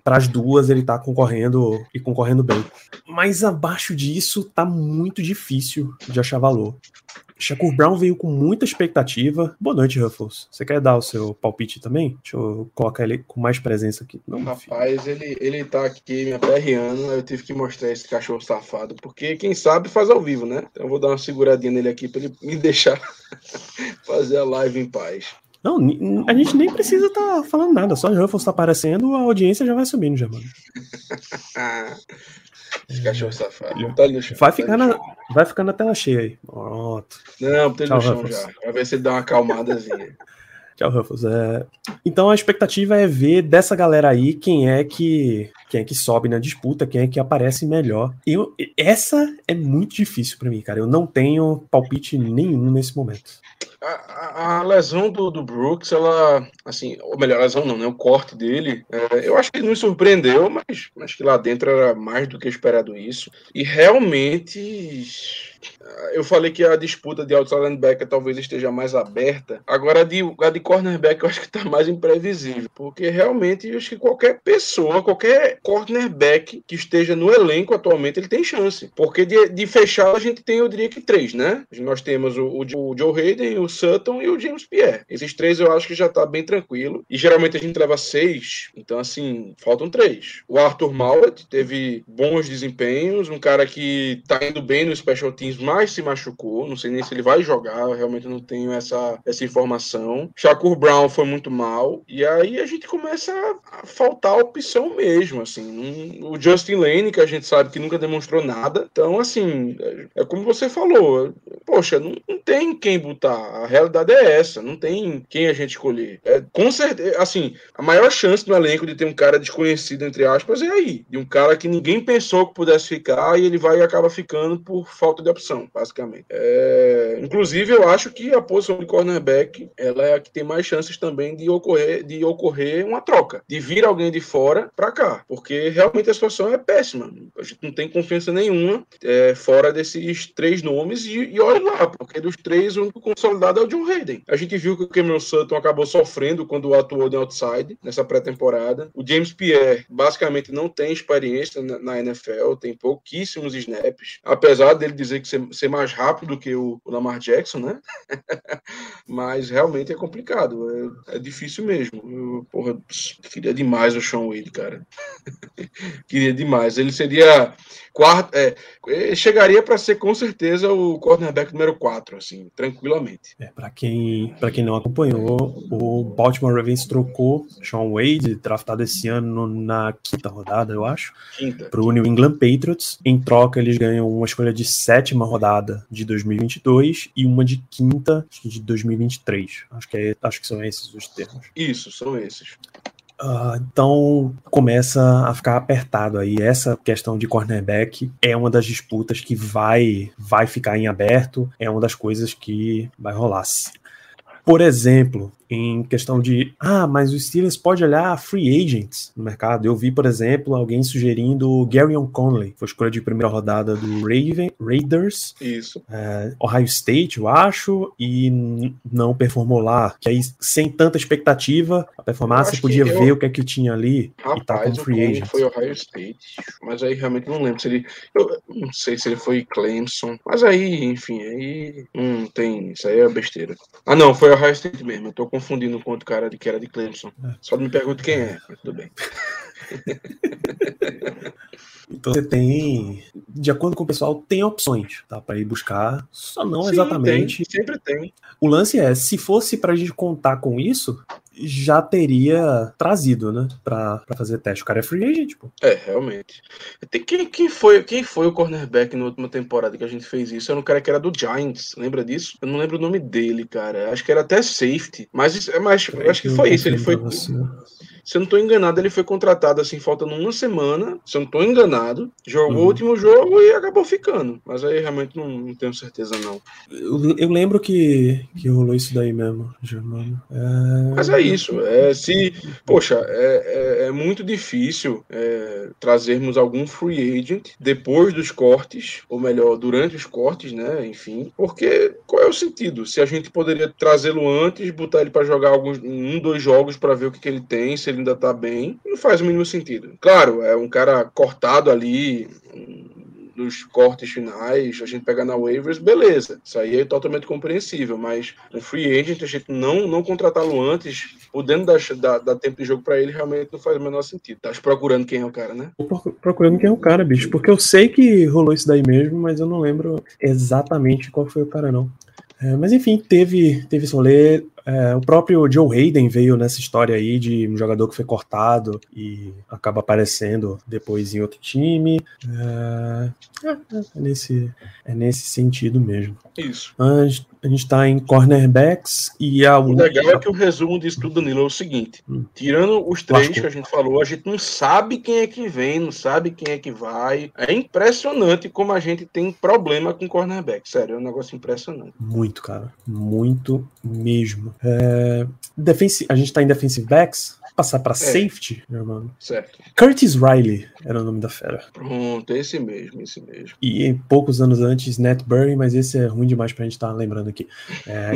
Para as duas ele tá concorrendo e concorrendo bem. Mas abaixo disso tá muito difícil de achar valor. Shakur Brown veio com muita expectativa. Boa noite, Ruffles. Você quer dar o seu palpite também? Deixa eu colocar ele com mais presença aqui. Não, filho. Rapaz, ele, ele tá aqui me aperreando, eu tive que mostrar esse cachorro safado, porque quem sabe faz ao vivo, né? Então eu vou dar uma seguradinha nele aqui pra ele me deixar fazer a live em paz. Não, a gente nem precisa estar falando nada. Só o Ruffles tá aparecendo, a audiência já vai subindo já, mano. Esse cachorro safado. Tá ali no chão. Vai tá ficar na, vai ficar na tela cheia aí. Pronto. Não, tá Tchau, no chão Ruffles. já. Pra ver se ele dá uma acalmadazinha. Tchau, Ruffles. É, Então a expectativa é ver dessa galera aí quem é que quem é que sobe na disputa, quem é que aparece melhor. Eu, essa é muito difícil pra mim, cara. Eu não tenho palpite nenhum nesse momento. A, a- lesão do, do Brooks, ela, assim, ou melhor, a lesão não, né? O corte dele, é, eu acho que nos surpreendeu, mas acho que lá dentro era mais do que esperado isso. E realmente. Eu falei que a disputa de outside linebacker talvez esteja mais aberta. Agora, a de, a de cornerback eu acho que está mais imprevisível. Porque realmente eu acho que qualquer pessoa, qualquer cornerback que esteja no elenco atualmente, ele tem chance. Porque de, de fechar a gente tem, eu diria que três, né? Nós temos o, o, Joe Hayden, o Sutton e o James Pierre. Esses três eu acho que já tá bem tranquilo. E geralmente a gente leva seis, então assim, faltam três. O Arthur Mallett teve bons desempenhos, um cara que tá indo bem no Special Teams, mas se machucou. Não sei nem se ele vai jogar, realmente não tenho essa, essa informação. Shakur Brown foi muito mal. E aí a gente começa a, faltar opção mesmo, assim. O Justin Lane, que a gente sabe que nunca demonstrou nada. Então, assim, é, é como você falou. Poxa, não, não tem quem botar. A realidade é essa. Não tem quem a gente escolher. É, com certeza, assim, a maior chance no elenco de ter um cara desconhecido, entre aspas, é aí. De um cara que ninguém pensou que pudesse ficar e ele vai e acaba ficando por falta de opção, basicamente. É, inclusive, eu acho que a posição de cornerback ela é a que tem mais chances também de ocorrer, de ocorrer uma troca. De vir alguém de fora para cá. Porque realmente a situação é péssima. A gente não tem confiança nenhuma é, fora desses três nomes e, e olha lá, porque dos três o único consolidado é o John Hayden. A gente viu que o Cameron Sutton acabou sofrendo quando atuou de outside nessa pré-temporada. O James Pierre basicamente não tem experiência na, na NFL, tem pouquíssimos snaps, apesar dele dizer que ser, ser mais rápido que o, o Lamar Jackson, né? Mas realmente é complicado, é, é difícil mesmo. Eu, porra, queria demais o Sean Wade, cara. queria demais. Ele seria quarto, é, ele chegaria para ser com certeza o cornerback número 4, assim, tranquilamente. É, para quem, pra quem não acompanhou, o Baltimore Ravens trocou Sean Wade, draftado esse ano na quinta rodada, eu acho, para o New England Patriots. Em troca, eles ganham uma escolha de sétima rodada de 2022 e uma de quinta de 2023. Acho que, é, acho que são esses os termos. Isso, são esses. Uh, então começa a ficar apertado aí. Essa questão de cornerback é uma das disputas que vai, vai ficar em aberto, é uma das coisas que vai rolar. Por exemplo, em questão de, ah, mas o Steelers pode olhar free agents no mercado. Eu vi, por exemplo, alguém sugerindo o Garyon Conley, foi escolha de primeira rodada do Raven, Raiders. Isso. É, Ohio State, eu acho, e não performou lá. Que aí, sem tanta expectativa, a performance podia ver eu... o que é que tinha ali Rapaz, e tá com free agent. foi Ohio State, mas aí realmente não lembro se ele. Eu não sei se ele foi Clemson, mas aí, enfim, aí não tem. Isso aí é besteira. Ah, não, foi Ohio State mesmo. Eu tô com confundindo com outro cara de que era de Clemson. É. Só me pergunto quem é, mas tudo bem. Então você tem, de acordo com o pessoal, tem opções, tá? Para ir buscar, só não Sim, exatamente. Tem, sempre tem. O lance é, se fosse para a gente contar com isso, já teria trazido, né? Pra, pra fazer teste. O cara é free agent, pô. É, realmente. Quem, quem, foi, quem foi o cornerback na última temporada que a gente fez isso? Era um cara que era do Giants, lembra disso? Eu não lembro o nome dele, cara. Acho que era até safety. Mas, mas acho que foi isso. Ele foi. Você. Se eu não estou enganado, ele foi contratado assim, faltando uma semana. Se eu não estou enganado, jogou uhum. o último jogo e acabou ficando. Mas aí realmente não, não tenho certeza, não. Eu, eu, lembro que, que rolou isso daí mesmo, Germano. É... Mas é isso. É, se, poxa, é, é, é muito difícil é, trazermos algum free agent depois dos cortes, ou melhor, durante os cortes, né? Enfim, porque qual é o sentido? Se a gente poderia trazê-lo antes, botar ele para jogar alguns, um, dois jogos para ver o que, que ele tem, se ele ainda tá bem, não faz o mínimo sentido. Claro, é um cara cortado ali nos cortes finais, a gente pega na waivers, beleza. Isso aí é totalmente compreensível, mas um free agent, a gente não, não contratá-lo antes, podendo dar, dar, dar tempo de jogo para ele, realmente não faz o menor sentido. Tá procurando quem é o cara, né? Tô procurando quem é o cara, bicho, porque eu sei que rolou isso daí mesmo, mas eu não lembro exatamente qual foi o cara, não. É, mas enfim, teve, teve esse rolê. É, o próprio Joe Hayden veio nessa história aí de um jogador que foi cortado e acaba aparecendo depois em outro time. É, é, é nesse, é nesse sentido mesmo. Isso. Gente, a gente tá em cornerbacks e a O legal é que o resumo disso tudo, Danilo, é o seguinte: hum. tirando os três Lascou. que a gente falou, a gente não sabe quem é que vem, não sabe quem é que vai. É impressionante como a gente tem problema com cornerback. Sério, é um negócio impressionante. Muito, cara. Muito mesmo. É, a gente tá em defensive backs. Passar para é. safety, meu irmão. Certo. Curtis Riley era o nome da fera. Pronto, esse mesmo, esse mesmo. E poucos anos antes, Nat Burry, mas esse é ruim demais pra gente estar tá lembrando aqui. É...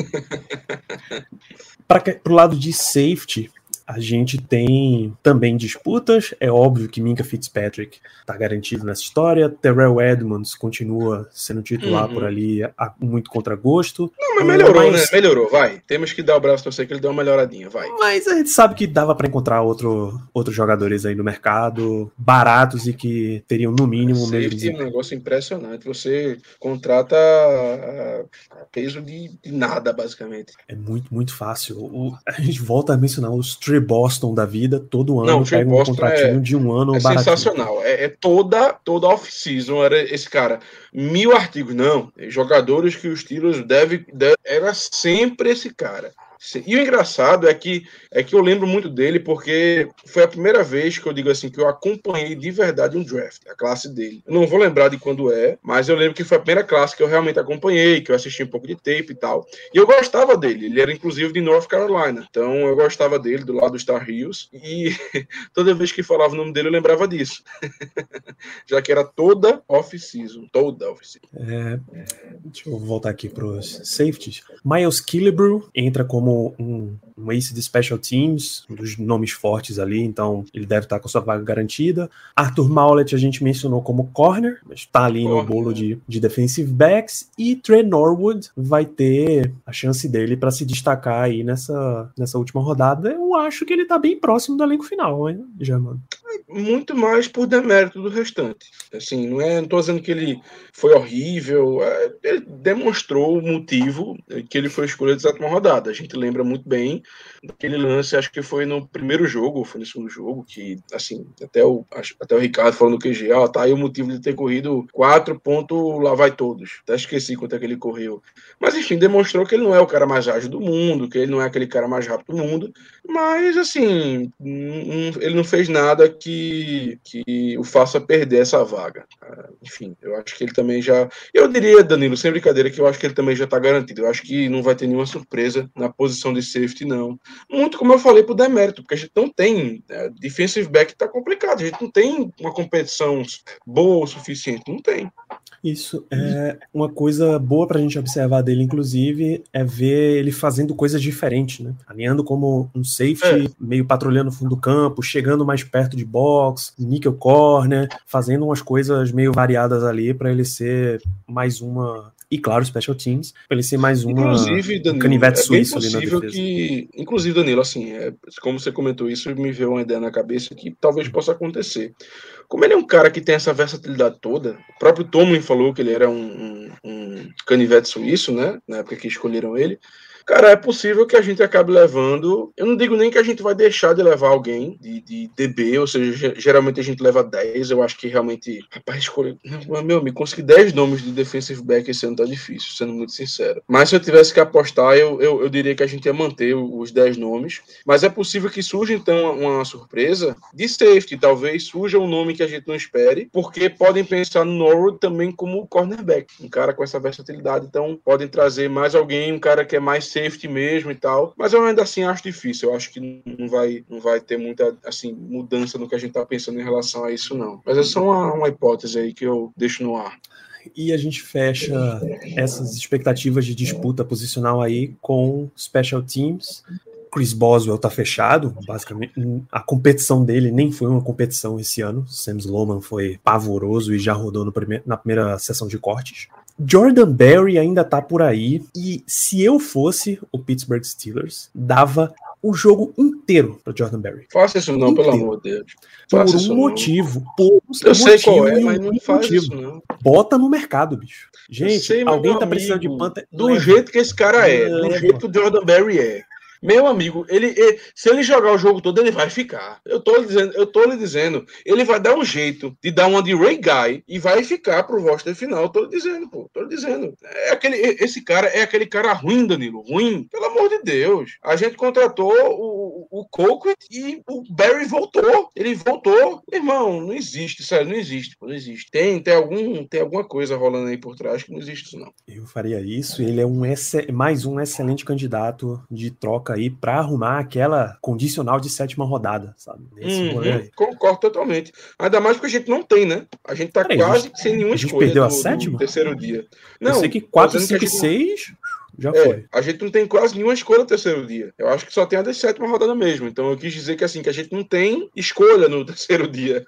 para pro lado de safety, a gente tem também disputas. É óbvio que Minka Fitzpatrick está garantido nessa história. Terrell Edmonds continua sendo titular uhum. por ali, a, muito contra gosto. Não, mas melhorou, mas... né? Melhorou, vai. Temos que dar o braço pra você que ele deu uma melhoradinha, vai. Mas a gente sabe que dava para encontrar outro, outros jogadores aí no mercado, baratos e que teriam no mínimo o mesmo. É um negócio impressionante. Você contrata a peso de, de, nada, basicamente. É muito, muito fácil. O, a gente volta a mencionar os Tree Boston da vida, todo ano Não, pega um contratinho é, de um ano. É baratinho. sensacional. É, é, toda, toda off-season era esse cara. Mil artigos, não. Jogadores que os tiros devem. Deve, era sempre esse cara. E o engraçado é que é que eu lembro muito dele porque foi a primeira vez que eu digo assim que eu acompanhei de verdade um draft, a classe dele. Eu não vou lembrar de quando é, mas eu lembro que foi a primeira classe que eu realmente acompanhei, que eu assisti um pouco de tape e tal. E eu gostava dele. Ele era inclusive de North Carolina, então eu gostava dele do lado do Star Hills e toda vez que falava o nome dele eu lembrava disso, já que era toda off-season, toda off-season. É, deixa eu voltar aqui para os safeties. Miles Killebrew entra como um, um ace de special teams, um dos nomes fortes ali, então ele deve estar com sua vaga garantida. Arthur Maulet a gente mencionou como corner, mas está ali no bolo de, de defensive backs. E Trey Norwood vai ter a chance dele para se destacar aí nessa, nessa última rodada. Eu acho que ele está bem próximo do elenco final, hein, já, mano muito mais por demérito do restante. Assim, não é, não tô dizendo que ele foi horrível, é, ele demonstrou o motivo que ele foi escolhido de sétima rodada. A gente lembra muito bem daquele lance, acho que foi no primeiro jogo, foi no segundo jogo, que, assim, até o, até o Ricardo falou no QG, ó, tá aí o motivo de ter corrido quatro pontos, lá vai todos. Até esqueci quanto é que ele correu. Mas, enfim, demonstrou que ele não é o cara mais ágil do mundo, que ele não é aquele cara mais rápido do mundo, mas, assim, ele não fez nada que, que o faça perder essa vaga. Ah, enfim, eu acho que ele também já. Eu diria, Danilo, sem brincadeira, que eu acho que ele também já está garantido. Eu acho que não vai ter nenhuma surpresa na posição de safety, não. Muito como eu falei pro demérito, porque a gente não tem. Né, defensive back está complicado, a gente não tem uma competição boa o suficiente. Não tem. Isso é uma coisa boa para a gente observar dele, inclusive, é ver ele fazendo coisas diferentes, né? Alinhando como um safety, é. meio patrulhando o fundo do campo, chegando mais perto de box, nickel corner, fazendo umas coisas meio variadas ali para ele ser mais uma e claro, Special Teams, para ele ser mais uma inclusive, Danilo, canivete é suíço ali na defesa. Que, inclusive, Danilo, assim, é, como você comentou isso, me veio uma ideia na cabeça que talvez possa acontecer. Como ele é um cara que tem essa versatilidade toda, o próprio Tomlin falou que ele era um, um, um canivete suíço, né? Na época que escolheram ele. Cara, é possível que a gente acabe levando. Eu não digo nem que a gente vai deixar de levar alguém de, de DB, ou seja, geralmente a gente leva 10. Eu acho que realmente. Rapaz, escolher. Meu amigo, conseguir 10 nomes de defensive back esse ano tá difícil, sendo muito sincero. Mas se eu tivesse que apostar, eu, eu, eu diria que a gente ia manter os 10 nomes. Mas é possível que surja então uma, uma surpresa de safety. Talvez surja um nome que a gente não espere, porque podem pensar no Norwood também como cornerback, um cara com essa versatilidade. Então podem trazer mais alguém, um cara que é mais safety mesmo e tal. Mas eu ainda assim acho difícil. Eu acho que não vai, não vai ter muita assim, mudança no que a gente tá pensando em relação a isso, não. Mas é só uma, uma hipótese aí que eu deixo no ar. E a gente fecha essas expectativas de disputa posicional aí com Special Teams. Chris Boswell tá fechado, basicamente. A competição dele nem foi uma competição esse ano. Sam Sloman foi pavoroso e já rodou prime na primeira sessão de cortes. Jordan Berry ainda tá por aí. E se eu fosse o Pittsburgh Steelers, dava o jogo inteiro para Jordan Berry. Faça isso não, inteiro. pelo amor de Deus. Faça por um motivo. Não. Por um eu sei qual é, mas não faz motivo. isso não. Bota no mercado, bicho. Gente, sei, alguém tá precisando de panta. Do jeito que esse cara é, do jeito que o Jordan Berry é. Meu amigo, ele, ele, se ele jogar o jogo todo, ele vai ficar. Eu tô dizendo, eu tô lhe dizendo, ele vai dar um jeito de dar uma de Ray Guy e vai ficar pro roster final. Tô lhe dizendo, pô, tô lhe dizendo. É aquele, esse cara é aquele cara ruim, Danilo, ruim. Pelo amor de Deus. A gente contratou o, o Coco e o Barry voltou. Ele voltou. Irmão, não existe, sério, não existe, não existe. Tem, tem algum, tem alguma coisa rolando aí por trás que não existe isso não. Eu faria isso. Ele é um mais um excelente candidato de troca aí para arrumar aquela condicional de sétima rodada, sabe? Uhum, concordo totalmente. Ainda mais porque a gente não tem, né? A gente tá Peraí, quase gente, sem nenhuma a gente escolha. Perdeu a sétima? terceiro dia. Não, Eu sei que 4, 5 e 6 já é, foi. A gente não tem quase nenhuma escolha no terceiro dia. Eu acho que só tem a da sétima rodada mesmo. Então eu quis dizer que assim, que a gente não tem escolha no terceiro dia.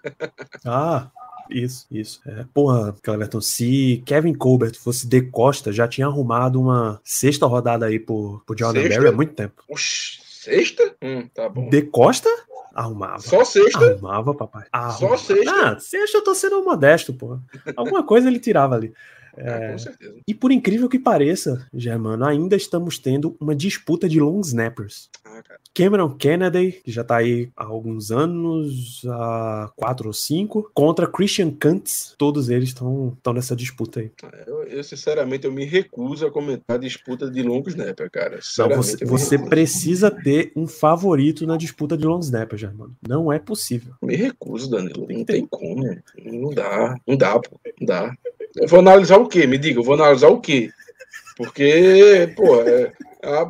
ah, isso, isso. É, porra, Cleverton, se Kevin Colbert fosse de Costa, já tinha arrumado uma sexta rodada aí por, por Jordan sexta? Berry há muito tempo. Oxi, sexta? Hum, tá bom. De Costa? Arrumava. Só sexta? Arrumava, papai. Arrumava. Só sexta? Ah, sexta eu tô sendo modesto, porra. Alguma coisa ele tirava ali. É, com certeza. E por incrível que pareça, Germano, ainda estamos tendo uma disputa de long snappers. Ah, Cameron Kennedy, que já tá aí há alguns anos, há quatro ou cinco, contra Christian Kuntz. Todos eles estão nessa disputa aí. Ah, eu, eu, sinceramente, eu me recuso a comentar a disputa de long snapper, cara. Não, você, você precisa ter um favorito na disputa de long snapper, Germano. Não é possível. Me recuso, Danilo. Não tem como. Não dá. Não dá, pô. Não dá. Eu vou analisar o quê? Me diga, eu vou analisar o quê? Porque, pô, é,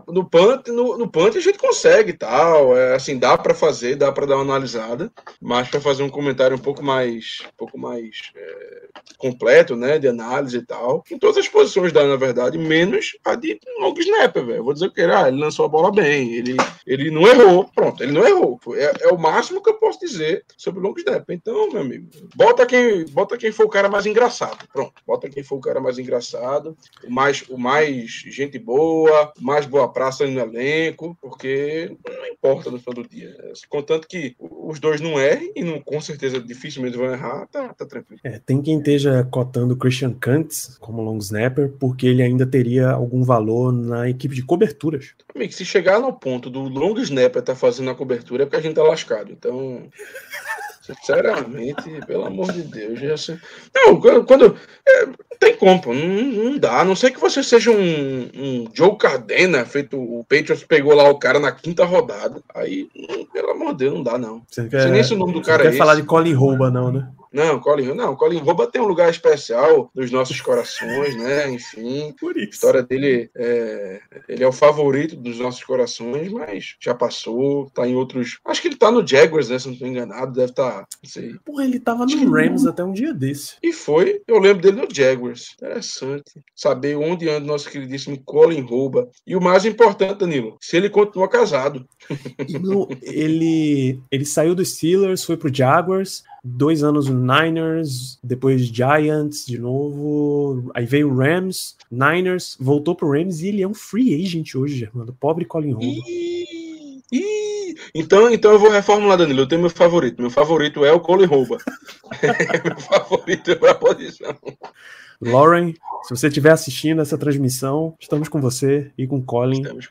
no punt, no, no punt a gente consegue tal, é, assim, dá para fazer, dá para dar uma analisada, mas para fazer um comentário um pouco mais, um pouco mais é, completo, né, de análise e tal, em todas as posições dá, na verdade, menos a de long snapper, velho. Vou dizer que ah, ele lançou a bola bem, ele, ele não errou, pronto, ele não errou. É, é o máximo que eu posso dizer sobre o long snapper. Então, meu amigo, bota quem, bota quem for o cara mais engraçado, pronto, bota quem for o cara mais engraçado, o mais, o mais gente boa, o mais mais boa praça no elenco, porque não importa no final do dia. Contanto que os dois não errem, e não, com certeza dificilmente vão errar, tá, tá tranquilo. É, tem quem esteja cotando Christian Kantz como long snapper, porque ele ainda teria algum valor na equipe de coberturas. Amigo, se chegar no ponto do long snapper tá fazendo a cobertura, é porque a gente tá lascado. Então. Sinceramente, pelo amor de Deus. Já sei. Não, quando. É, tem como, não, não dá. A não ser que você seja um, um Joe Cardena, feito. O Patriots pegou lá o cara na quinta rodada. Aí, pelo amor de Deus, não dá, não. Você quer, nem se o nome do cara não é quer falar esse. de Colin Rouba, não, né? Não, Colin, não, Colin Rouba tem um lugar especial nos nossos corações, né? Enfim, Por a história dele é, ele é o favorito dos nossos corações, mas já passou, tá em outros. Acho que ele tá no Jaguars, né? Se não tô enganado, deve estar. Tá, não sei. Porra, ele tava no Rams até um dia desse. E foi, eu lembro dele no Jaguars. Interessante. Saber onde anda nosso queridíssimo Colin Rouba. E o mais importante, Danilo, se ele continua casado. No- ele, ele saiu dos Steelers, foi pro Jaguars, dois anos no Niners, depois Giants de novo, aí veio Rams, Niners, voltou pro Rams e ele é um free agent hoje, Germano. Pobre Colin ih. Então, então eu vou reformular, Danilo. Eu tenho meu favorito. Meu favorito é o Colin Rouba. meu favorito é pra posição. Lauren, se você estiver assistindo essa transmissão, estamos com você e com Colin estamos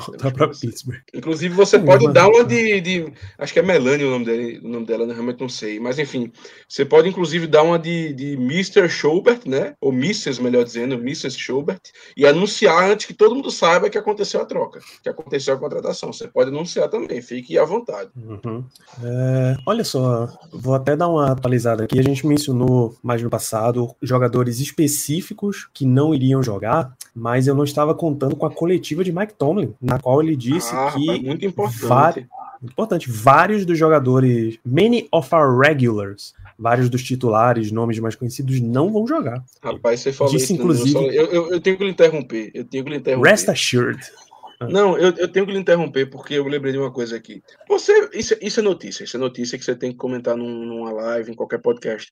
voltar você. Pittsburgh. Inclusive, você pode dar uma de, de- Acho que é Melanie o nome, dele, o nome dela, né? realmente não sei. Mas enfim, você pode inclusive dar uma de, de Mr. Schubert, né? Ou Mrs., melhor dizendo, Mrs. Schubert, e anunciar antes que todo mundo saiba que aconteceu a troca, que aconteceu a contratação. Você pode anunciar também, fique à vontade. Uhum. É, olha só, vou até dar uma atualizada aqui. A gente mencionou mais no passado jogadores específicos que não iriam jogar, mas eu não estava contando com a coletiva de Mike Tomlin, na qual ele disse ah, que muito importante. importante, vários dos jogadores, many of our regulars, vários dos titulares, nomes mais conhecidos, não vão jogar. Rapaz, você falou Disse, isso. Eu inclusive- Eu, eu, eu tenho que lhe interromper. Eu tenho que lhe interromper. Rest assured. Não, eu, eu tenho que lhe interromper porque eu lembrei de uma coisa aqui. Você, isso, isso é notícia, isso é notícia que você tem que comentar num- numa live, em qualquer podcast.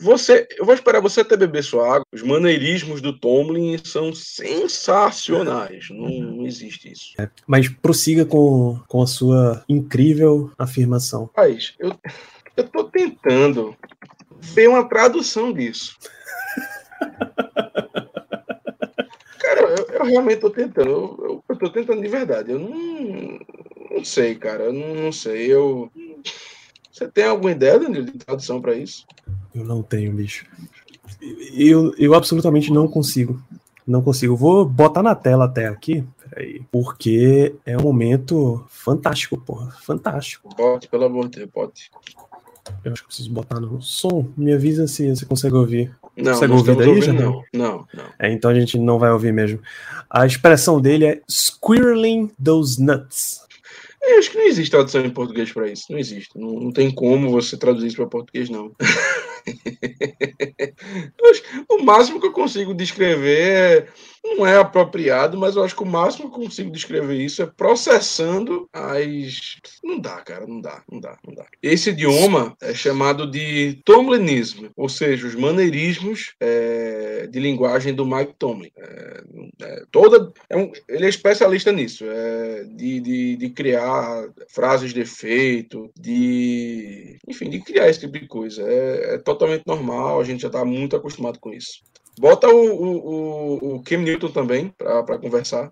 Você, eu vou esperar você até beber sua água. Os maneirismos do Tomlin são sensacionais. Não, não existe isso. Mas prossiga com, com a sua incrível afirmação. Rapaz, eu, eu tô tentando ver uma tradução disso. Eu, realmente tô tentando. Eu, tô tentando de verdade. Eu não, não sei, cara. Eu não, não sei. Eu. Você tem alguma ideia, Danilo, de tradução pra isso? Eu não tenho, bicho. Eu, eu absolutamente não consigo. Não consigo. Vou botar na tela até aqui, peraí, porque é um momento fantástico, porra. Fantástico. Bote, pelo amor de Deus, bote. Eu acho que preciso botar no som. Me avisa se você consegue ouvir. Não, Consegue não ouvir daí, ouvindo, Jamil? não. Não, não. É, então a gente não vai ouvir mesmo. A expressão dele é squirreling those nuts. Eu acho que não existe tradução em português pra isso. Não existe. Não, não tem como você traduzir isso pra português, não. O máximo que eu consigo descrever é, não é apropriado, mas eu acho que o máximo que eu consigo descrever isso é processando as. Não dá, cara, não dá, não dá, não dá. Esse idioma é chamado de Tomlinismo, ou seja, os maneirismos é, de linguagem do Mike Tomlin. É, é, toda, é um- ele é especialista nisso, é, de, de, de criar frases de efeito, de. Enfim, de criar esse tipo de coisa. É, é totalmente normal, a gente já está muito acostumado com isso. Bota o, o, o, o Cam Newton também para conversar.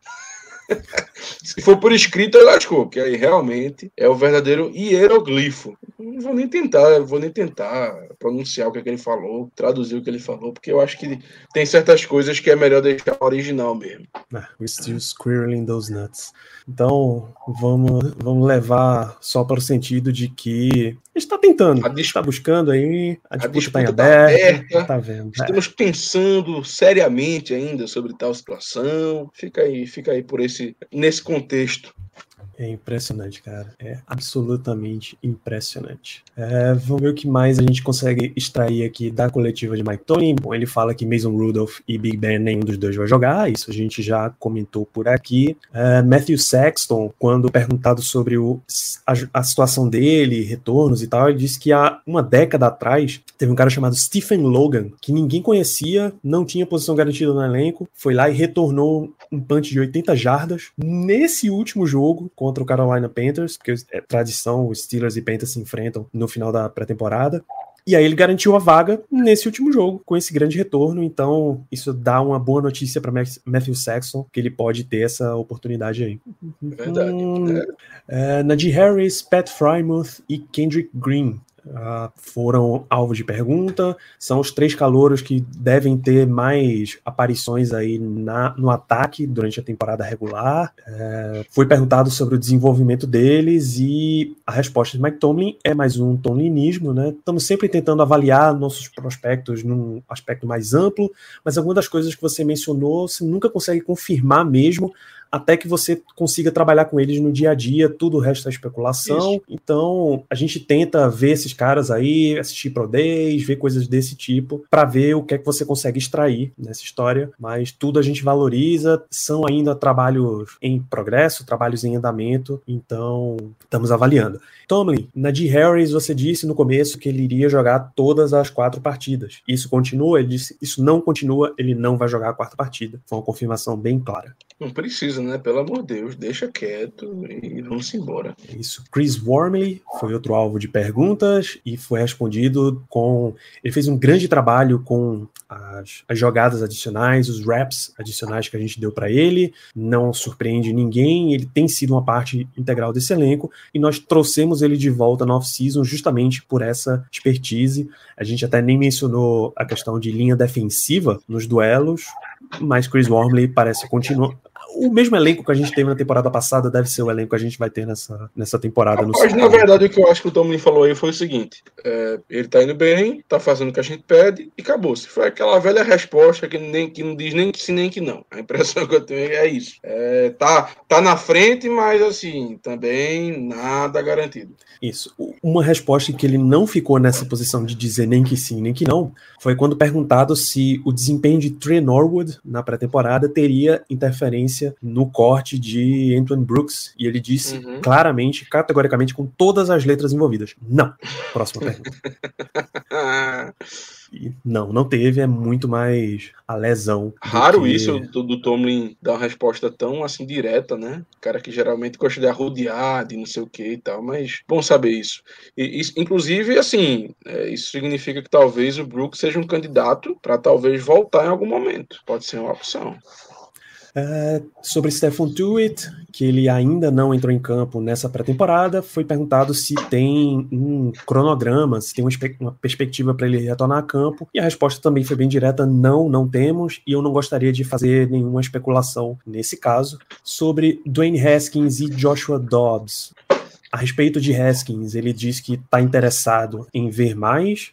Se for por escrito, ele lascou, que aí realmente é o verdadeiro hieroglifo. Não vou nem tentar, eu vou nem tentar pronunciar o que, é que ele falou, traduzir o que ele falou, porque eu acho que tem certas coisas que é melhor deixar original mesmo. Ah, we're still squirreling those nuts. Então, vamos, vamos levar só para o sentido de que a gente está tentando, A a gente está buscando aí, a disputa está em tá aberta. tá vendo. É. Estamos pensando seriamente ainda sobre tal situação. Fica aí, fica aí por esse nesse contexto. É impressionante, cara. É absolutamente impressionante. É, vamos ver o que mais a gente consegue extrair aqui da coletiva de Mike Tony. Bom, ele fala que Mason Rudolph e Big Ben, nenhum dos dois vai jogar. Isso a gente já comentou por aqui. É, Matthew Sexton, quando perguntado sobre o, a, a situação dele, retornos e tal, ele disse que há uma década atrás teve um cara chamado Stephen Logan, que ninguém conhecia, não tinha posição garantida no elenco, foi lá e retornou um punch de 80 jardas nesse último jogo contra o Carolina Panthers, porque é tradição, os Steelers e Panthers se enfrentam no final da pré-temporada. E aí ele garantiu a vaga nesse último jogo, com esse grande retorno. Então, isso dá uma boa notícia para Matthew Saxon, que ele pode ter essa oportunidade aí. Verdade. Hum, é, Najee Harris, Pat Frymouth e Kendrick Green uh, foram alvo de pergunta. São os três calouros que devem ter mais aparições aí na, no ataque durante a temporada regular. Uh, foi perguntado sobre o desenvolvimento deles e a resposta de Mike Tomlin é mais um tomlinismo, né? Estamos sempre tentando avaliar nossos prospectos num aspecto mais amplo, mas algumas das coisas que você mencionou, você nunca consegue confirmar mesmo até que você consiga trabalhar com eles no dia a dia, tudo o resto é especulação. Isso. Então, a gente tenta ver esses caras aí, assistir Pro Days, ver coisas desse tipo, para ver o que é que você consegue extrair nessa história, mas tudo a gente valoriza, são ainda trabalhos em progresso, trabalhos em andamento, então estamos avaliando. Tomlin, Nadir Harris, você disse no começo que ele iria jogar todas as quatro partidas. Isso continua? Ele disse, isso não continua, ele não vai jogar a quarta partida. Foi uma confirmação bem clara. Não precisa, né? Pelo amor de Deus, deixa quieto e vamos embora. Isso. Chris Wormley foi outro alvo de perguntas e foi respondido com. Ele fez um grande trabalho com as, as jogadas adicionais, os raps adicionais que a gente deu para ele. Não surpreende ninguém, ele tem sido uma parte integral desse elenco e nós trouxemos ele de volta no off-season justamente por essa expertise. A gente até nem mencionou a questão de linha defensiva nos duelos, mas Chris Wormley parece continuar o mesmo elenco que a gente teve na temporada passada deve ser o elenco que a gente vai ter nessa, nessa temporada. Mas, na verdade, o que eu acho que o Tomlin falou aí foi o seguinte: é, ele tá indo bem, tá fazendo o que a gente pede e acabou. Se foi aquela velha resposta que, nem, que não diz nem que sim nem que não. A impressão que eu tenho é isso. É, tá, tá na frente, mas assim, também nada garantido. Isso. Uma resposta que ele não ficou nessa posição de dizer nem que sim, nem que não, foi quando perguntado se o desempenho de Trey Norwood na pré-temporada teria interferência no corte de Antoine Brooks. E ele disse uhum. claramente, categoricamente, com todas as letras envolvidas: não. Próxima pergunta. Não, não teve, é muito mais a lesão. Raro que... isso do, do, Tomlin dar uma resposta tão assim direta, né? Cara que geralmente gosta de arrodear, de não sei o que e tal, mas bom saber isso. E, isso inclusive, assim, é, isso significa que talvez o Brook seja um candidato para talvez voltar em algum momento. Pode ser uma opção. É, sobre Stephen Tuitt, que ele ainda não entrou em campo nessa pré-temporada, foi perguntado se tem um cronograma, se tem uma, uma perspectiva para ele retornar a campo, e a resposta também foi bem direta: não, não temos, e eu não gostaria de fazer nenhuma especulação nesse caso. Sobre Dwayne Haskins e Joshua Dobbs. A respeito de Haskins, ele diz que está interessado em ver mais,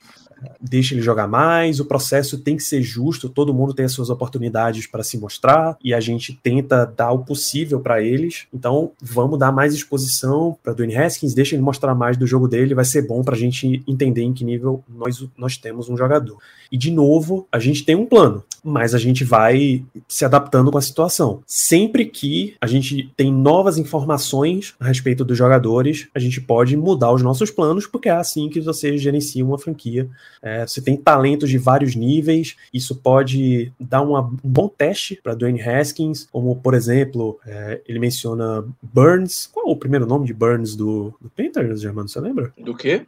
deixa ele jogar mais, o processo tem que ser justo, todo mundo tem as suas oportunidades para se mostrar e a gente tenta dar o possível para eles. Então, vamos dar mais exposição para Dwayne Haskins, deixa ele mostrar mais do jogo dele, vai ser bom para a gente entender em que nível nós, nós temos um jogador. E de novo, a gente tem um plano, mas a gente vai se adaptando com a situação. Sempre que a gente tem novas informações a respeito dos jogadores, a gente pode mudar os nossos planos, porque é assim que você gerencia uma franquia é, você tem talentos de vários níveis, isso pode dar uma, um bom teste para Dwayne Haskins, como por exemplo, é, ele menciona Burns. Qual é o primeiro nome de Burns do, do Panthers, Germano? Você lembra? Do quê?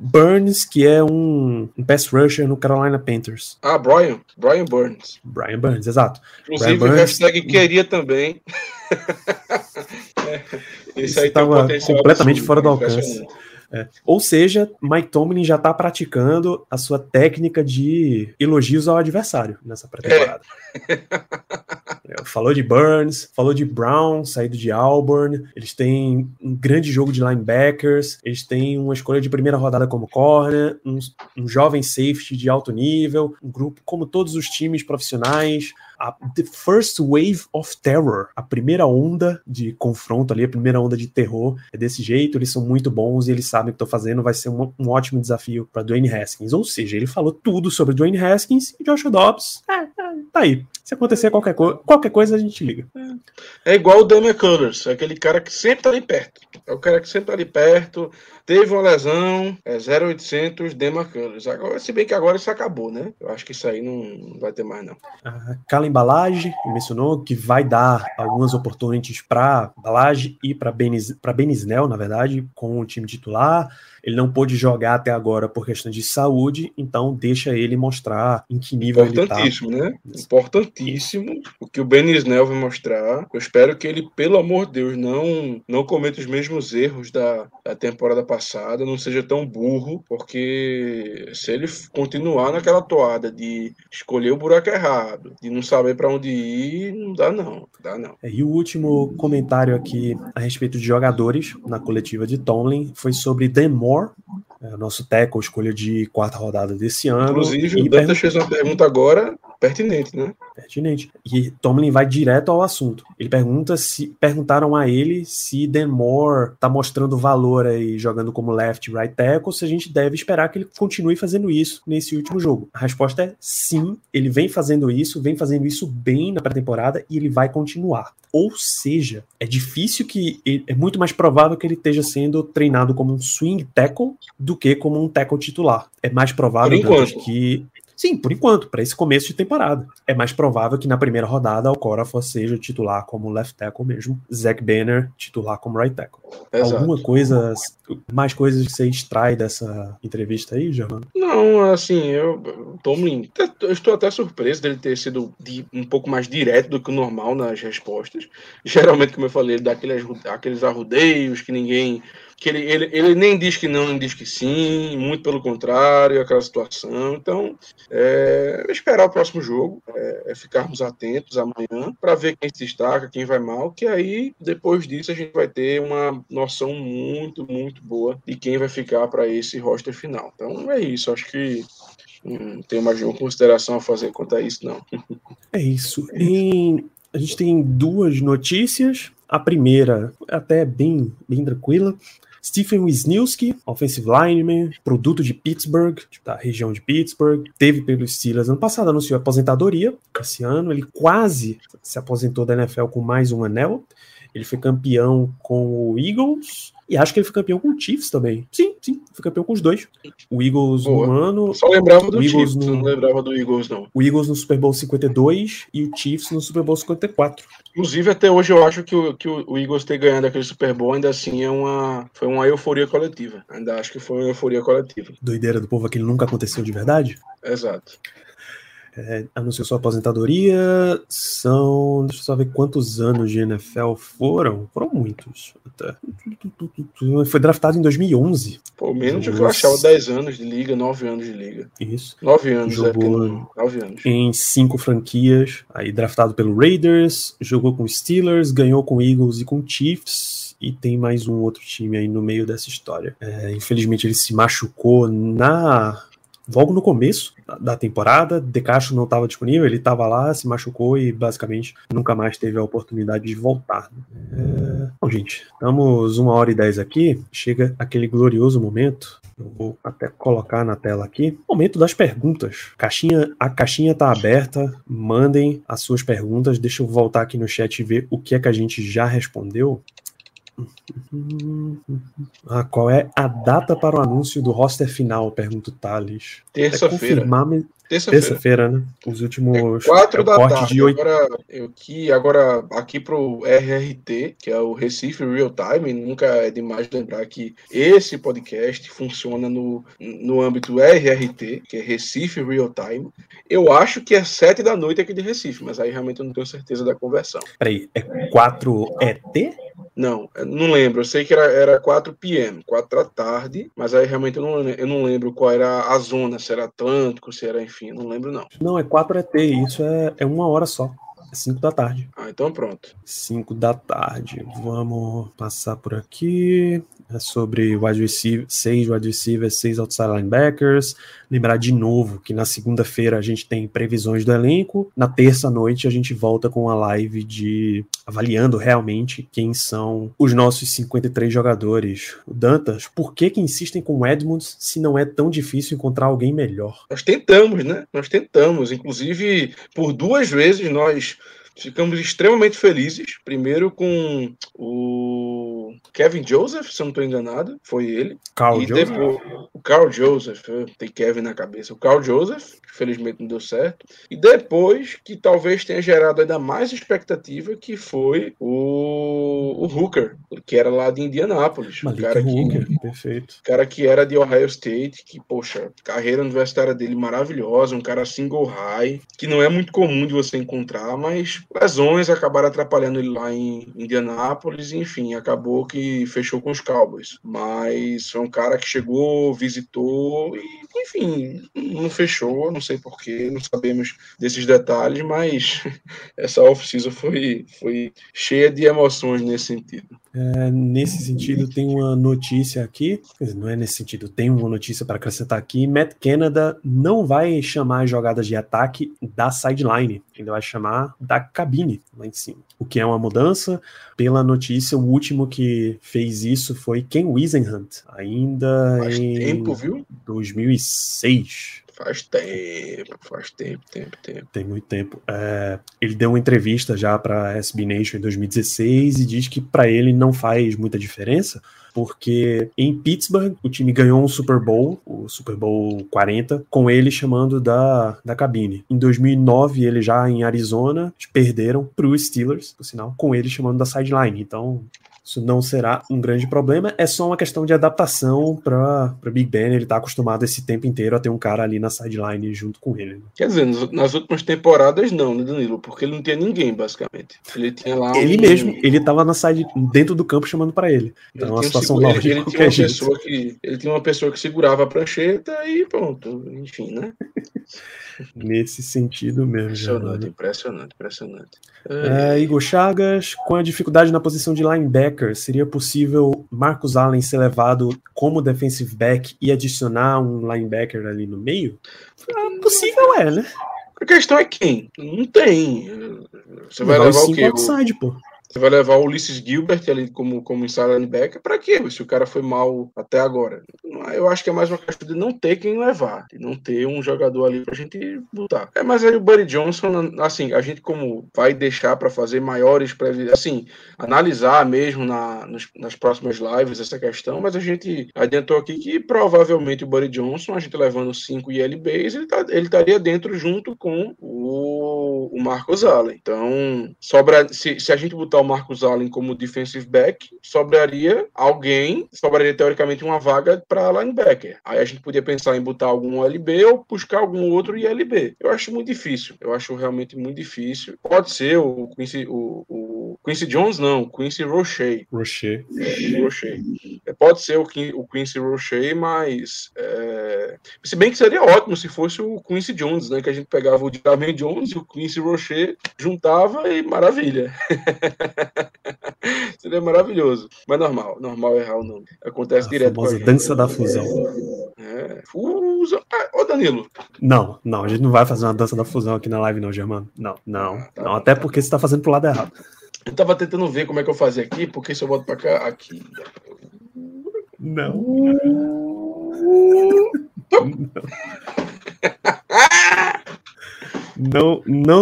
Burns, que é um, um pass rusher no Carolina Panthers. Ah, Brian. Brian Burns. Brian Burns, exato. Inclusive, Brian o hashtag queria também. Esse aí estava completamente fora do alcance. É. Ou seja, Mike Tomlin já está praticando a sua técnica de elogios ao adversário nessa pré-temporada. É. falou de Burns, falou de Brown, saído de Auburn. Eles têm um grande jogo de linebackers. Eles têm uma escolha de primeira rodada como corner, um, um jovem safety de alto nível, um grupo como todos os times profissionais a The First Wave of Terror, a primeira onda de confronto ali, a primeira onda de terror é desse jeito, eles são muito bons e eles sabem o que estão fazendo, vai ser um, um ótimo desafio para Dwayne Haskins. Ou seja, ele falou tudo sobre Dwayne Haskins e Joshua Dobbs. É, é, tá aí. Se acontecer qualquer, co qualquer coisa, a gente liga. É igual o Damian Cullers, aquele cara que sempre tá ali perto. É o cara que sempre tá ali perto, teve uma lesão, é 0800 Damian Cullers. Agora, se bem que agora isso acabou, né? Eu acho que isso aí não vai ter mais, não. A Cala Embalagem mencionou que vai dar algumas oportunidades para Balage e para Benis, Benisnel, na verdade, com o time titular. Ele não pôde jogar até agora por questão de saúde, então deixa ele mostrar em que nível ele tá. Importantíssimo, né? Importantíssimo o que o Benisnel vai mostrar. Eu espero que ele, pelo amor de Deus, não, não cometa os mesmos erros da, da temporada passada, não seja tão burro, porque se ele continuar naquela toada de escolher o buraco errado, de não saber para onde ir, não dá não, dá não. É, e o último comentário aqui a respeito de jogadores na coletiva de Tomlin foi sobre Demore, é, nosso tackle, escolha de quarta rodada desse ano. Inclusive, o Dantas fez uma pergunta agora pertinente, né? Pertinente. E Tomlin vai direto ao assunto. Ele pergunta se perguntaram a ele se Demore tá mostrando valor aí jogando como left right tackle, se a gente deve esperar que ele continue fazendo isso nesse último jogo. A resposta é sim, ele vem fazendo isso, vem fazendo isso bem na pré-temporada e ele vai continuar. Ou seja, é difícil que é muito mais provável que ele esteja sendo treinado como um swing tackle do que como um tackle titular. É mais provável que Sim, por enquanto, para esse começo de temporada. É mais provável que na primeira rodada o Corafor seja titular como left tackle mesmo, Zach Banner titular como right tackle. Exato. Alguma coisa, mais coisas que você extrai dessa entrevista aí, Germano? Não, assim, eu, Tomlin, eu estou até surpreso dele ter sido um pouco mais direto do que o normal nas respostas. Geralmente, como eu falei, ele dá aqueles, aqueles arrudeios que ninguém que ele, ele, ele nem diz que não, nem diz que sim, muito pelo contrário, aquela situação. Então, é, esperar o próximo jogo, é, é ficarmos atentos amanhã para ver quem se destaca, quem vai mal, que aí, depois disso, a gente vai ter uma noção muito, muito boa de quem vai ficar para esse roster final. Então, é isso. Acho que não tem mais nenhuma consideração a fazer quanto a isso, não. É isso. E a gente tem duas notícias. A primeira, até bem, bem tranquila. Stephen Wisniewski, offensive lineman, produto de Pittsburgh, da região de Pittsburgh, teve pelos Steelers ano passado, anunciou aposentadoria. Esse ano ele quase se aposentou da NFL com mais um anel. Ele foi campeão com o Eagles, e acho que ele foi campeão com o Chiefs também. Sim, sim, foi campeão com os dois. O Eagles Boa. no ano. Só lembrava do Chiefs, no... não lembrava do Eagles, não. O Eagles no Super Bowl 52 e o Chiefs no Super Bowl 54. Inclusive, até hoje eu acho que o, que o Eagles ter ganhado aquele Super Bowl ainda assim é uma, foi uma euforia coletiva. Ainda acho que foi uma euforia coletiva. Doideira do povo, aquele nunca aconteceu de verdade? Exato é, anunciou sua aposentadoria. São. Deixa eu só ver quantos anos de NFL foram. Foram muitos. Até. Foi draftado em 2011. Pô, menos do que eu achava 10 anos de liga, 9 anos de liga. Isso. 9 anos, jogou é, 9 anos. Em cinco franquias. Aí draftado pelo Raiders, jogou com Steelers, ganhou com Eagles e com Chiefs e tem mais um outro time aí no meio dessa história. É, infelizmente ele se machucou na logo no começo da temporada, Decacho não estava disponível, ele estava lá, se machucou e basicamente nunca mais teve a oportunidade de voltar. É... Bom, gente, estamos uma hora e dez aqui, chega aquele glorioso momento. Eu vou até colocar na tela aqui. Momento das perguntas. Caixinha, a caixinha está aberta. Mandem as suas perguntas. Deixa eu voltar aqui no chat e ver o que é que a gente já respondeu. Ah, qual é a data para o anúncio do roster final? Pergunta o Thales. Terça-feira. É Terça-feira, né? Os últimos. É 4 é da tarde. De 8... Agora, eu que, agora, aqui pro RRT, que é o Recife Real Time, nunca é demais lembrar que esse podcast funciona no, no âmbito RRT, que é Recife Real Time. Eu acho que é 7 da noite aqui de Recife, mas aí realmente eu não tenho certeza da conversão. Peraí, é 4 ET? Não, não lembro. Eu sei que era, era 4 p.m., 4 da tarde, mas aí realmente eu não, eu não lembro qual era a zona, se era Atlântico, se era, enfim, não lembro não. Não, é 4 ET, isso é, é uma hora só. É 5 da tarde. Ah, então pronto. 5 da tarde. Vamos passar por aqui. É sobre wide receiver, seis wide receivers, seis outside linebackers. Lembrar de novo que na segunda-feira a gente tem previsões do elenco. Na terça-noite a gente volta com a live de avaliando realmente quem são os nossos 53 jogadores. O Dantas, por que que insistem com o Edmonds se não é tão difícil encontrar alguém melhor? Nós tentamos, né? Nós tentamos. Inclusive, por duas vezes nós ficamos extremamente felizes. Primeiro com o Kevin Joseph, se eu não estou enganado, foi ele. Carl e Joseph? depois o Carl Joseph, tem Kevin na cabeça. O Carl Joseph, que felizmente não deu certo. E depois, que talvez tenha gerado ainda mais expectativa, que foi o, o Hooker, que era lá de Indianápolis. O cara que, Hooker, perfeito. cara que era de Ohio State, que, poxa, carreira universitária dele maravilhosa, um cara single high, que não é muito comum de você encontrar, mas lesões acabaram atrapalhando ele lá em Indianápolis, enfim, acabou que fechou com os Cowboys. Mas foi um cara que chegou, visitou e, enfim, não fechou, não sei porquê, não sabemos desses detalhes, mas essa off-season foi, foi cheia de emoções nesse sentido. É, nesse sentido, tem uma notícia aqui. Não é nesse sentido, tem uma notícia para acrescentar aqui. Matt Canada não vai chamar as jogadas de ataque da sideline, ele vai chamar da cabine lá em cima. O que é uma mudança. Pela notícia, o último que fez isso foi Ken Wisenhunt, ainda Faz em tempo, viu? 2006. Faz tempo, faz tempo, tempo, tempo. Tem muito tempo. É, ele deu uma entrevista já para SB Nation em 2016 e diz que para ele não faz muita diferença, porque em Pittsburgh o time ganhou um Super Bowl, o Super Bowl 40, com ele chamando da, da cabine. Em 2009, ele já em Arizona, perderam para os Steelers, por sinal, com ele chamando da sideline. Então, isso não será um grande problema, é só uma questão de adaptação para Big Ben. Ele tá acostumado esse tempo inteiro a ter um cara ali na sideline junto com ele. né? Quer dizer, nas- últimas temporadas não, né, Danilo? Porque ele não tinha ninguém, basicamente. Ele tinha lá Ele um- mesmo, ele tava na side, dentro do campo chamando pra ele. Então é uma um situação segu- ele- ele tinha uma jeito. pessoa que ele tinha uma pessoa que segurava a prancheta e pronto, enfim, né? Nesse sentido mesmo. Impressionante, Germano. impressionante, impressionante. É, Igor Chagas, com a dificuldade na posição de linebacker, seria possível Marcus Allen ser levado como defensive back e adicionar um linebacker ali no meio? Ah, possível é, né? A questão é quem? Não tem. Você vai Levar os levar o quê? O- outside, pô. Você vai levar o Ulysses Gilbert ali como, como inside linebacker pra quê? Se o cara foi mal até agora. Não, Eu acho que é mais uma questão de não ter quem levar, de não ter um jogador ali pra gente botar. É, mas aí o Buddy Johnson, assim, a gente como vai deixar pra fazer maiores previsões, assim, analisar mesmo na, nos- nas próximas lives essa questão, mas a gente adiantou aqui que provavelmente o Buddy Johnson, a gente levando 5 ILBs, ele, tá, ele estaria dentro junto com o, o Marcos Allen. Então, sobra, se, se a gente botar o Marcos Allen como defensive back, sobraria alguém, sobraria teoricamente uma vaga para linebacker. Aí a gente podia pensar em botar algum LB ou buscar algum outro ILB. Eu acho muito difícil. Eu acho realmente muito difícil. Pode ser o Quincy, o, o Quincy Jones, não, o Quincy Roche. Rocher. É, Roche. É, Pode ser o, o Quincy Roche, mas. é, Se bem que seria ótimo se fosse o Quincy Jones, né? Que a gente pegava o Jermaine Jones e o Quincy Roche, juntava e maravilha. seria maravilhoso. Mas normal, normal errar o nome. Acontece A direto famosa dança da fusão. É, fusa. Ah, ô Danilo, Não, não, a gente não vai fazer uma dança da fusão aqui na live, não, Germano. Não, não. tá não até tá porque você tá fazendo pro lado errado. eu tava tentando ver como é que eu fazia aqui, porque se eu boto pra cá, aqui. Não. Não, não,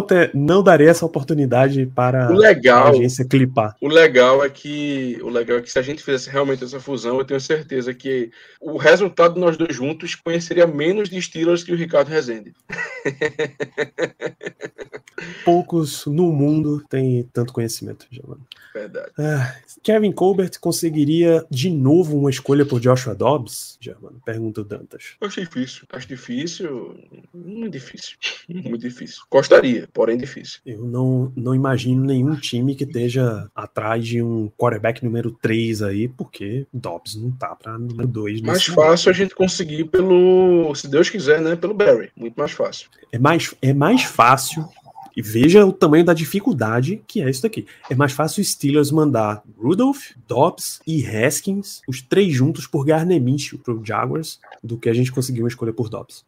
te, não darei essa oportunidade para O a legal. agência clipar. O legal é que o legal é que se a gente fizesse realmente essa fusão, eu tenho certeza que o resultado de nós dois juntos conheceria menos de Steelers que o Ricardo Rezende. Poucos no mundo têm tanto conhecimento, Germano. Verdade. Ah, Kevin Colbert conseguiria de novo uma escolha por Joshua Dobbs? Germano, pergunta o Dantas. Acho difícil. Acho difícil. Muito difícil. Muito difícil. Gostaria, porém difícil. Eu não, não imagino nenhum time que esteja atrás de um quarterback número 3 aí, porque Dobbs não tá para número 2. Mais fácil a gente conseguir pelo, se Deus quiser, né? Pelo Barry. Muito mais fácil. É mais, é mais fácil E veja o tamanho da dificuldade que é isso daqui. É mais fácil o Steelers mandar Rudolph, Dobbs e Haskins, os três juntos por Garner Minshew pro Jaguars, do que a gente conseguiu escolher por Dobbs.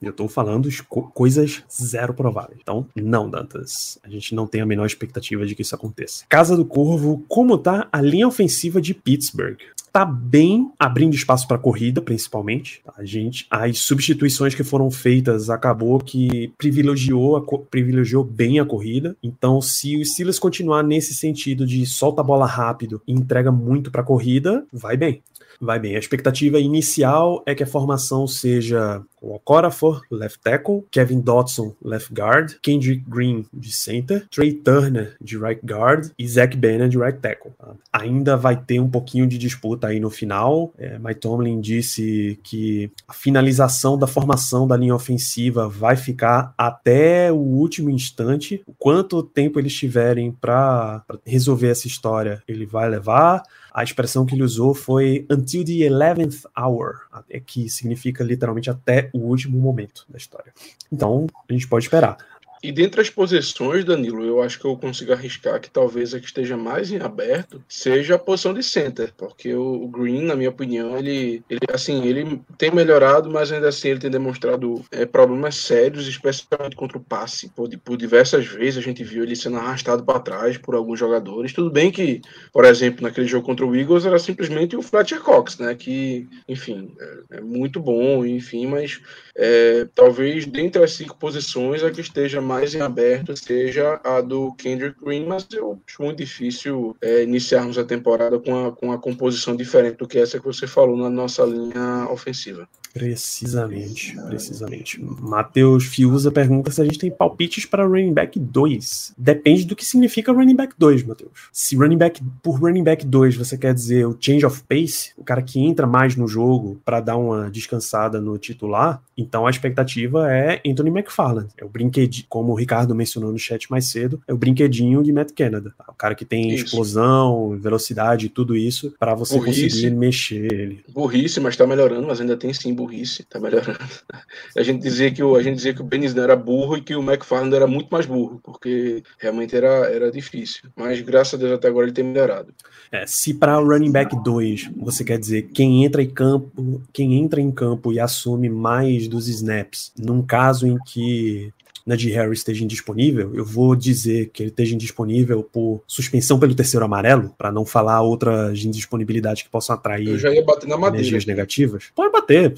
Eu tô falando co coisas zero prováveis. Então, não, Dantas. A gente não tem a menor expectativa de que isso aconteça. Casa do Corvo, como tá a linha ofensiva de Pittsburgh? tá bem abrindo espaço para corrida, principalmente. A gente, as substituições que foram feitas acabou que privilegiou, a, privilegiou bem a corrida. Então, se o Steelers continuar nesse sentido de solta a bola rápido e entrega muito para corrida, vai bem vai bem. A expectativa inicial é que a formação seja o Okorafor, left tackle, Kevin Dotson, left guard, Kendrick Green de center, Trey Turner de right guard e Zach Banner de right tackle. Ainda vai ter um pouquinho de disputa aí no final. É, Mike Tomlin disse que a finalização da formação da linha ofensiva vai ficar até o último instante. O quanto tempo eles tiverem para resolver essa história, ele vai levar. A expressão que ele usou foi until the 11th hour, que significa literalmente até o último momento da história. Então, a gente pode esperar. E dentre as posições, Danilo, eu acho que eu consigo arriscar que talvez a que esteja mais em aberto seja a posição de center, porque o Green, na minha opinião, ele, ele assim, ele tem melhorado, mas ainda assim ele tem demonstrado é, problemas sérios, especialmente contra o passe. Por, por diversas vezes a gente viu ele sendo arrastado para trás por alguns jogadores. Tudo bem que, por exemplo, naquele jogo contra o Eagles era simplesmente o Fletcher Cox, né? Que, enfim, é, é muito bom, enfim, mas é, talvez dentre as cinco posições a que esteja mais em aberto seja a do Kendrick Green, mas eu acho muito difícil é, iniciarmos a temporada com a, com a composição diferente do que essa que você falou na nossa linha ofensiva. Precisamente, precisamente. Matheus Fiuza pergunta se a gente tem palpites para running back 2. Depende do que significa running back 2, Matheus. Se running back por running back 2 você quer dizer o change of pace, o cara que entra mais no jogo para dar uma descansada no titular, então a expectativa é Anthony McFarland. É o brinquedinho, como o Ricardo mencionou no chat mais cedo, é o brinquedinho de Matt Canada. O cara que tem isso. explosão, velocidade, tudo isso para você Burrice. conseguir mexer ele. Burrice, mas tá melhorando, mas ainda tem sim burrice, tá melhorando. A gente dizia que o, a gente dizia que o era burro e que o McFarland era muito mais burro, porque realmente era, era difícil. Mas graças a Deus até agora ele tem melhorado. É, se para o running back 2 você quer dizer quem entra em campo, quem entra em campo e assume mais dos snaps, num caso em que Najee Harris esteja indisponível, eu vou dizer que ele esteja indisponível por suspensão pelo terceiro amarelo, para não falar outras indisponibilidades que possam atrair eu já ia bater na madeira. energias negativas. Pode bater,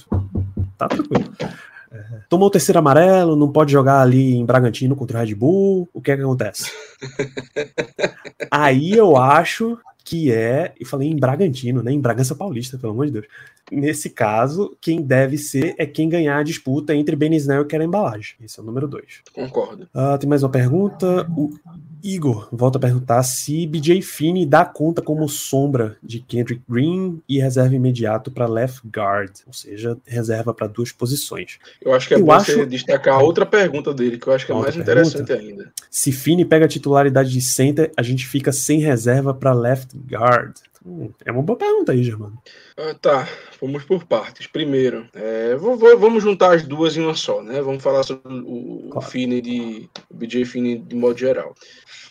tá tranquilo. É, tomou o terceiro amarelo, não pode jogar ali em Bragantino contra o Red Bull. O que é que acontece? Aí eu acho que é, e falei em Bragantino, né? Em Bragança Paulista, pelo amor de Deus. Nesse caso, quem deve ser é quem ganhar a disputa entre Ben Snell e Keren Embalagem. Esse é o número 2. Concordo. Uh, tem mais uma pergunta. O Igor volta a perguntar se BJ Finney dá conta como sombra de Kendrick Green e reserva imediato para left guard, ou seja, reserva para duas posições. Eu acho que é eu bom acho... você destacar outra pergunta dele, que eu acho que é mais pergunta? interessante ainda. Se Finney pega a titularidade de center, a gente fica sem reserva para left guard. É uma boa pergunta aí, Germano. Ah, tá, vamos por partes. Primeiro, é, vou, vou, vamos juntar as duas em uma só, né? Vamos falar sobre o, claro. o Finney de o BJ Finney de modo geral.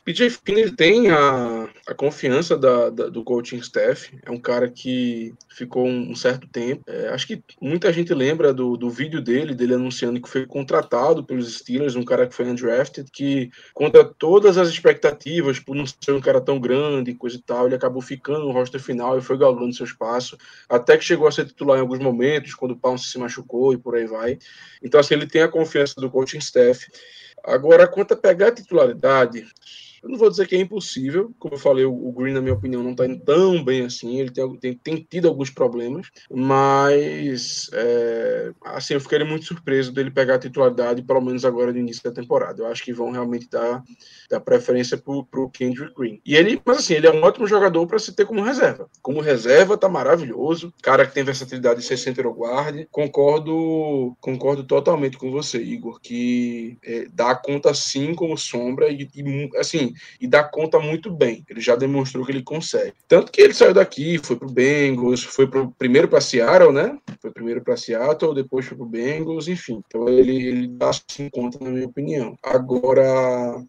PJ Finney tem a, a confiança da, da, do coaching staff. É um cara que ficou um, um certo tempo. É, acho que muita gente lembra do, do vídeo dele, dele anunciando que foi contratado pelos Steelers, um cara que foi undrafted, que contra todas as expectativas, por não ser um cara tão grande e coisa e tal, ele acabou ficando no roster final e foi galgando seu espaço, até que chegou a ser titular em alguns momentos, quando o Pounce se machucou e por aí vai. Então, assim, ele tem a confiança do coaching staff. Agora, quanto a pegar a titularidade, eu não vou dizer que é impossível, como eu falei, o Green, na minha opinião, não está indo tão bem assim, ele tem, tem, tem tido alguns problemas, mas é, assim, eu ficaria muito surpreso dele pegar a titularidade, pelo menos agora no início da temporada. Eu acho que vão realmente dar, dar preferência para o Kendrick Green. E ele, mas assim, ele é um ótimo jogador para se ter como reserva. Como reserva, tá maravilhoso. Cara que tem versatilidade de ser center ou guard. Concordo, concordo totalmente com você, Igor, que é, dá conta sim como sombra e, e assim, e dá conta muito bem. Ele já demonstrou que ele consegue. Tanto que ele saiu daqui, foi pro Bengals, foi pro, primeiro para Seattle, né? Foi primeiro para Seattle, depois foi para o Bengals, enfim. Então ele, ele dá sim conta, na minha opinião. Agora,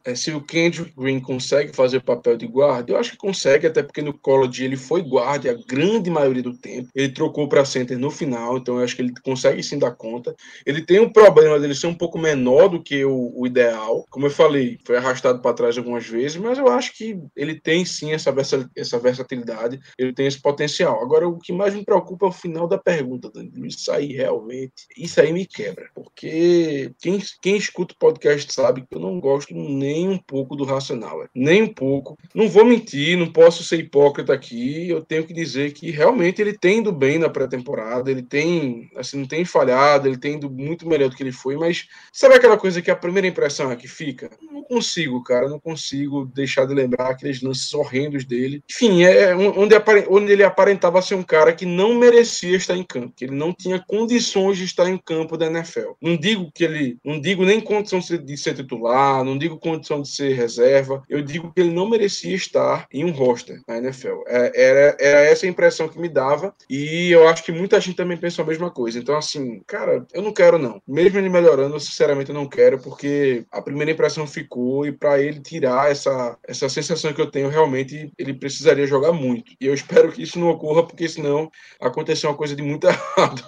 é, se o Kendrick Green consegue fazer o papel de guarda, eu acho que consegue, até porque no college ele foi guarda a grande maioria do tempo. Ele trocou para center no final, então eu acho que ele consegue sim dar conta. Ele tem um problema dele ser um pouco menor do que o, o ideal. Como eu falei, foi arrastado para trás algumas vezes, mas eu acho que ele tem sim essa, versa, essa versatilidade, ele tem esse potencial. Agora, o que mais me preocupa é o final da pergunta, Danilo. Isso aí realmente, isso aí me quebra. Porque quem, quem escuta o podcast sabe que eu não gosto nem um pouco do Racional. Nem um pouco. Não vou mentir, não posso ser hipócrita aqui. Eu tenho que dizer que realmente ele tem indo bem na pré-temporada, ele tem, assim, não tem falhado, ele tem indo muito melhor do que ele foi, mas sabe aquela coisa que a primeira impressão é que fica? Não consigo, cara, não consigo deixar de lembrar aqueles lances horrendos dele. Enfim, é onde, onde ele aparentava ser um cara que não merecia estar em campo, que ele não tinha condições de estar em campo da NFL. Não digo que ele, não digo nem condição de ser titular, não digo condição de ser reserva, eu digo que ele não merecia estar em um roster na NFL. É, era, era essa a impressão que me dava e eu acho que muita gente também pensa a mesma coisa. Então, assim, cara, eu não quero não. Mesmo ele melhorando, eu sinceramente eu não quero, porque a primeira impressão ficou e para ele tirar essa, essa sensação que eu tenho, realmente ele precisaria jogar muito. E eu espero que isso não ocorra, porque senão aconteceu uma coisa de muito errado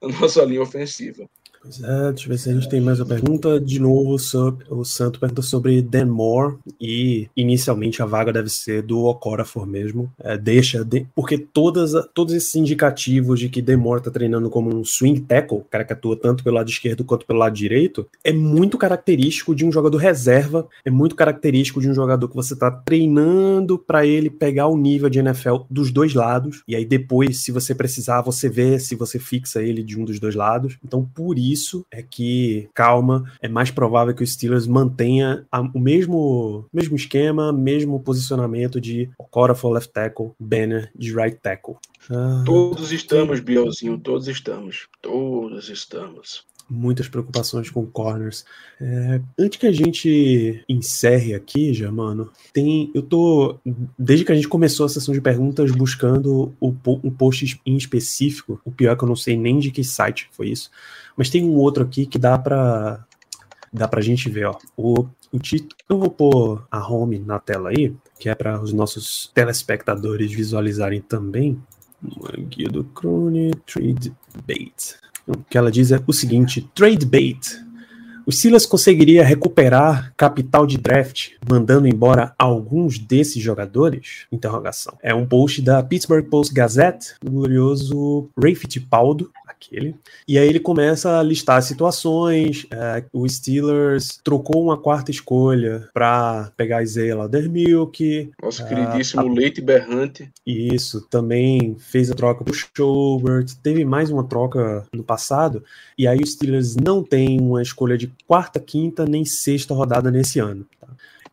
na nossa linha ofensiva. Pois é, deixa eu ver se a gente tem mais uma pergunta. De novo, o Santo pergunta sobre Dan Moore e inicialmente a vaga deve ser do Okorafor mesmo. É, deixa, de, porque todas, todos esses indicativos de que Dan Moore tá treinando como um swing tackle, cara que atua tanto pelo lado esquerdo quanto pelo lado direito, é muito característico de um jogador reserva, é muito característico de um jogador que você tá treinando para ele pegar o nível de NFL dos dois lados, e aí depois, se você precisar, você vê se você fixa ele de um dos dois lados. Então, por isso isso é que, calma, é mais provável que o Steelers mantenha a, o mesmo, mesmo esquema, mesmo posicionamento de Okora for left tackle, Banner de right tackle. Ah, todos estamos, Bielzinho, todos estamos. Todos estamos muitas preocupações com corners. É, antes que a gente encerre aqui, já, mano, tem. Eu tô. Desde que a gente começou a sessão de perguntas, buscando o, um post em específico. O pior é que eu não sei nem de que site foi isso. Mas tem um outro aqui que dá pra. Dá pra gente ver, ó. O, o título. Eu vou pôr a home na tela aí, que é para os nossos telespectadores visualizarem também. Guia do Crone, Trade Bait. O que ela diz é o seguinte: Trade Bait o Silas conseguiria recuperar capital de draft mandando embora alguns desses jogadores? Interrogação. É um post da Pittsburgh Post Gazette do glorioso Ray Fittipaldo, aquele. E aí ele começa a listar situações. É, o Steelers trocou uma quarta escolha para pegar Isaiah Laudermilk. Nosso é, queridíssimo a... Leite Berrante. Isso, também fez a troca pro Schobert. Teve mais uma troca no passado. E aí o Steelers não tem uma escolha de quarta, quinta nem sexta rodada nesse ano.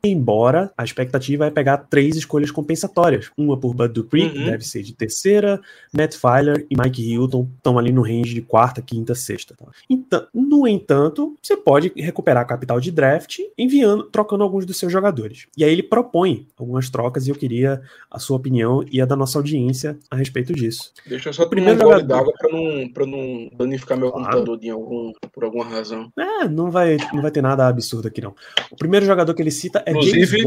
Embora a expectativa é pegar três escolhas compensatórias. Uma por Bud Dupree, uhum. que deve ser de terceira, Matt Filer e Mike Hilton estão ali no range de quarta, quinta, sexta. Tá? Então, no entanto, você pode recuperar capital de draft enviando, trocando alguns dos seus jogadores. E aí ele propõe algumas trocas e eu queria a sua opinião e a da nossa audiência a respeito disso. Deixa eu só primeiro um jogador... d'água para não, não danificar meu claro. computador de algum, por alguma razão. É, não vai, não vai ter nada absurdo aqui não. O primeiro jogador que ele cita é inclusive.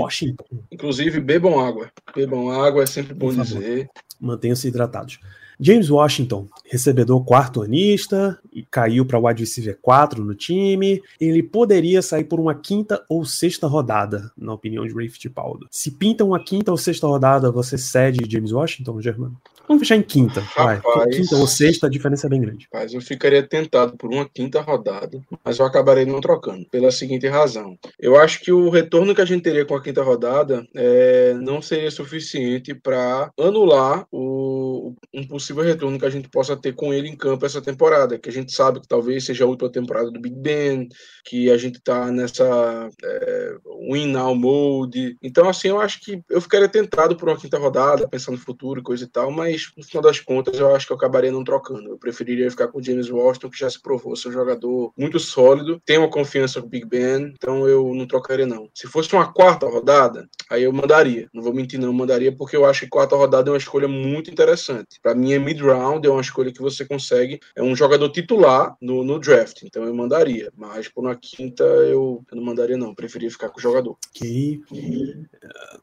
Inclusive, bebam água. Bebam água, é sempre bom dizer. Mantenham-se hidratados. James Washington, recebedor quarto anista, e caiu para wide receiver 4 no time. Ele poderia sair por uma quinta ou sexta rodada, na opinião de Ray Fittipaldo. Se pinta uma quinta ou sexta rodada, você cede James Washington, Germano? Vamos fechar em quinta. Rapaz, vai. Quinta ou sexta, a diferença é bem grande. Rapaz, eu ficaria tentado por uma quinta rodada, mas eu acabarei não trocando, pela seguinte razão. Eu acho que o retorno que a gente teria com a quinta rodada é, não seria suficiente para anular o, um possível retorno que a gente possa ter com ele em campo essa temporada, que a gente sabe que talvez seja a última temporada do Big Ben, que a gente tá nessa é, win now mode. Então, assim, eu acho que eu ficaria tentado por uma quinta rodada, pensando no futuro e coisa e tal, mas mas no final das contas eu acho que eu acabaria não trocando. Eu preferiria ficar com o James Washington, que já se provou ser um jogador muito sólido, tem uma confiança com o Big Ben, então eu não trocaria não. Se fosse uma quarta rodada, aí eu mandaria. Não vou mentir não, mandaria porque eu acho que quarta rodada é uma escolha muito interessante. Para mim é mid-round, é uma escolha que você consegue, é um jogador titular no, no draft, então eu mandaria. Mas por uma quinta eu, eu não mandaria não, eu preferia ficar com o jogador. Ok.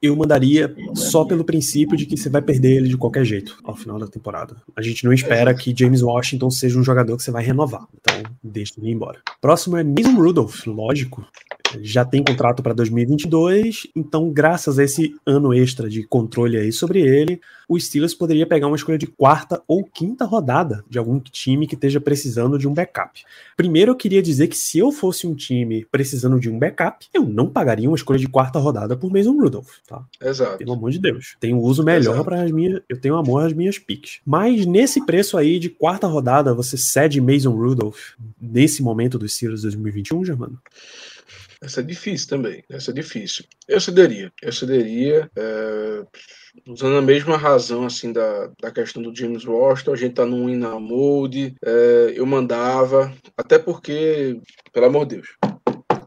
Eu mandaria só pelo princípio de que você vai perder ele de qualquer jeito ao final da temporada. A gente não espera que James Washington seja um jogador que você vai renovar. Então, deixa ele ir embora. Próximo é Mason Rudolph, lógico. Já tem contrato para 2022, então, graças a esse ano extra de controle aí sobre ele, o Steelers poderia pegar uma escolha de quarta ou quinta rodada de algum time que esteja precisando de um backup. Primeiro, eu queria dizer que se eu fosse um time precisando de um backup, eu não pagaria uma escolha de quarta rodada por Mason Rudolph, tá? Exato. Pelo amor de Deus. Tenho uso melhor para as minhas. Eu tenho amor às minhas picks. Mas nesse preço aí de quarta rodada, você cede Mason Rudolph nesse momento dos Steelers 2021, Germano? Essa é difícil também. Essa é difícil. Eu cederia. Eu cederia. é, usando a mesma razão assim da, da questão do James Washington, a gente tá num now mode. é, eu mandava. Até porque, pelo amor de Deus.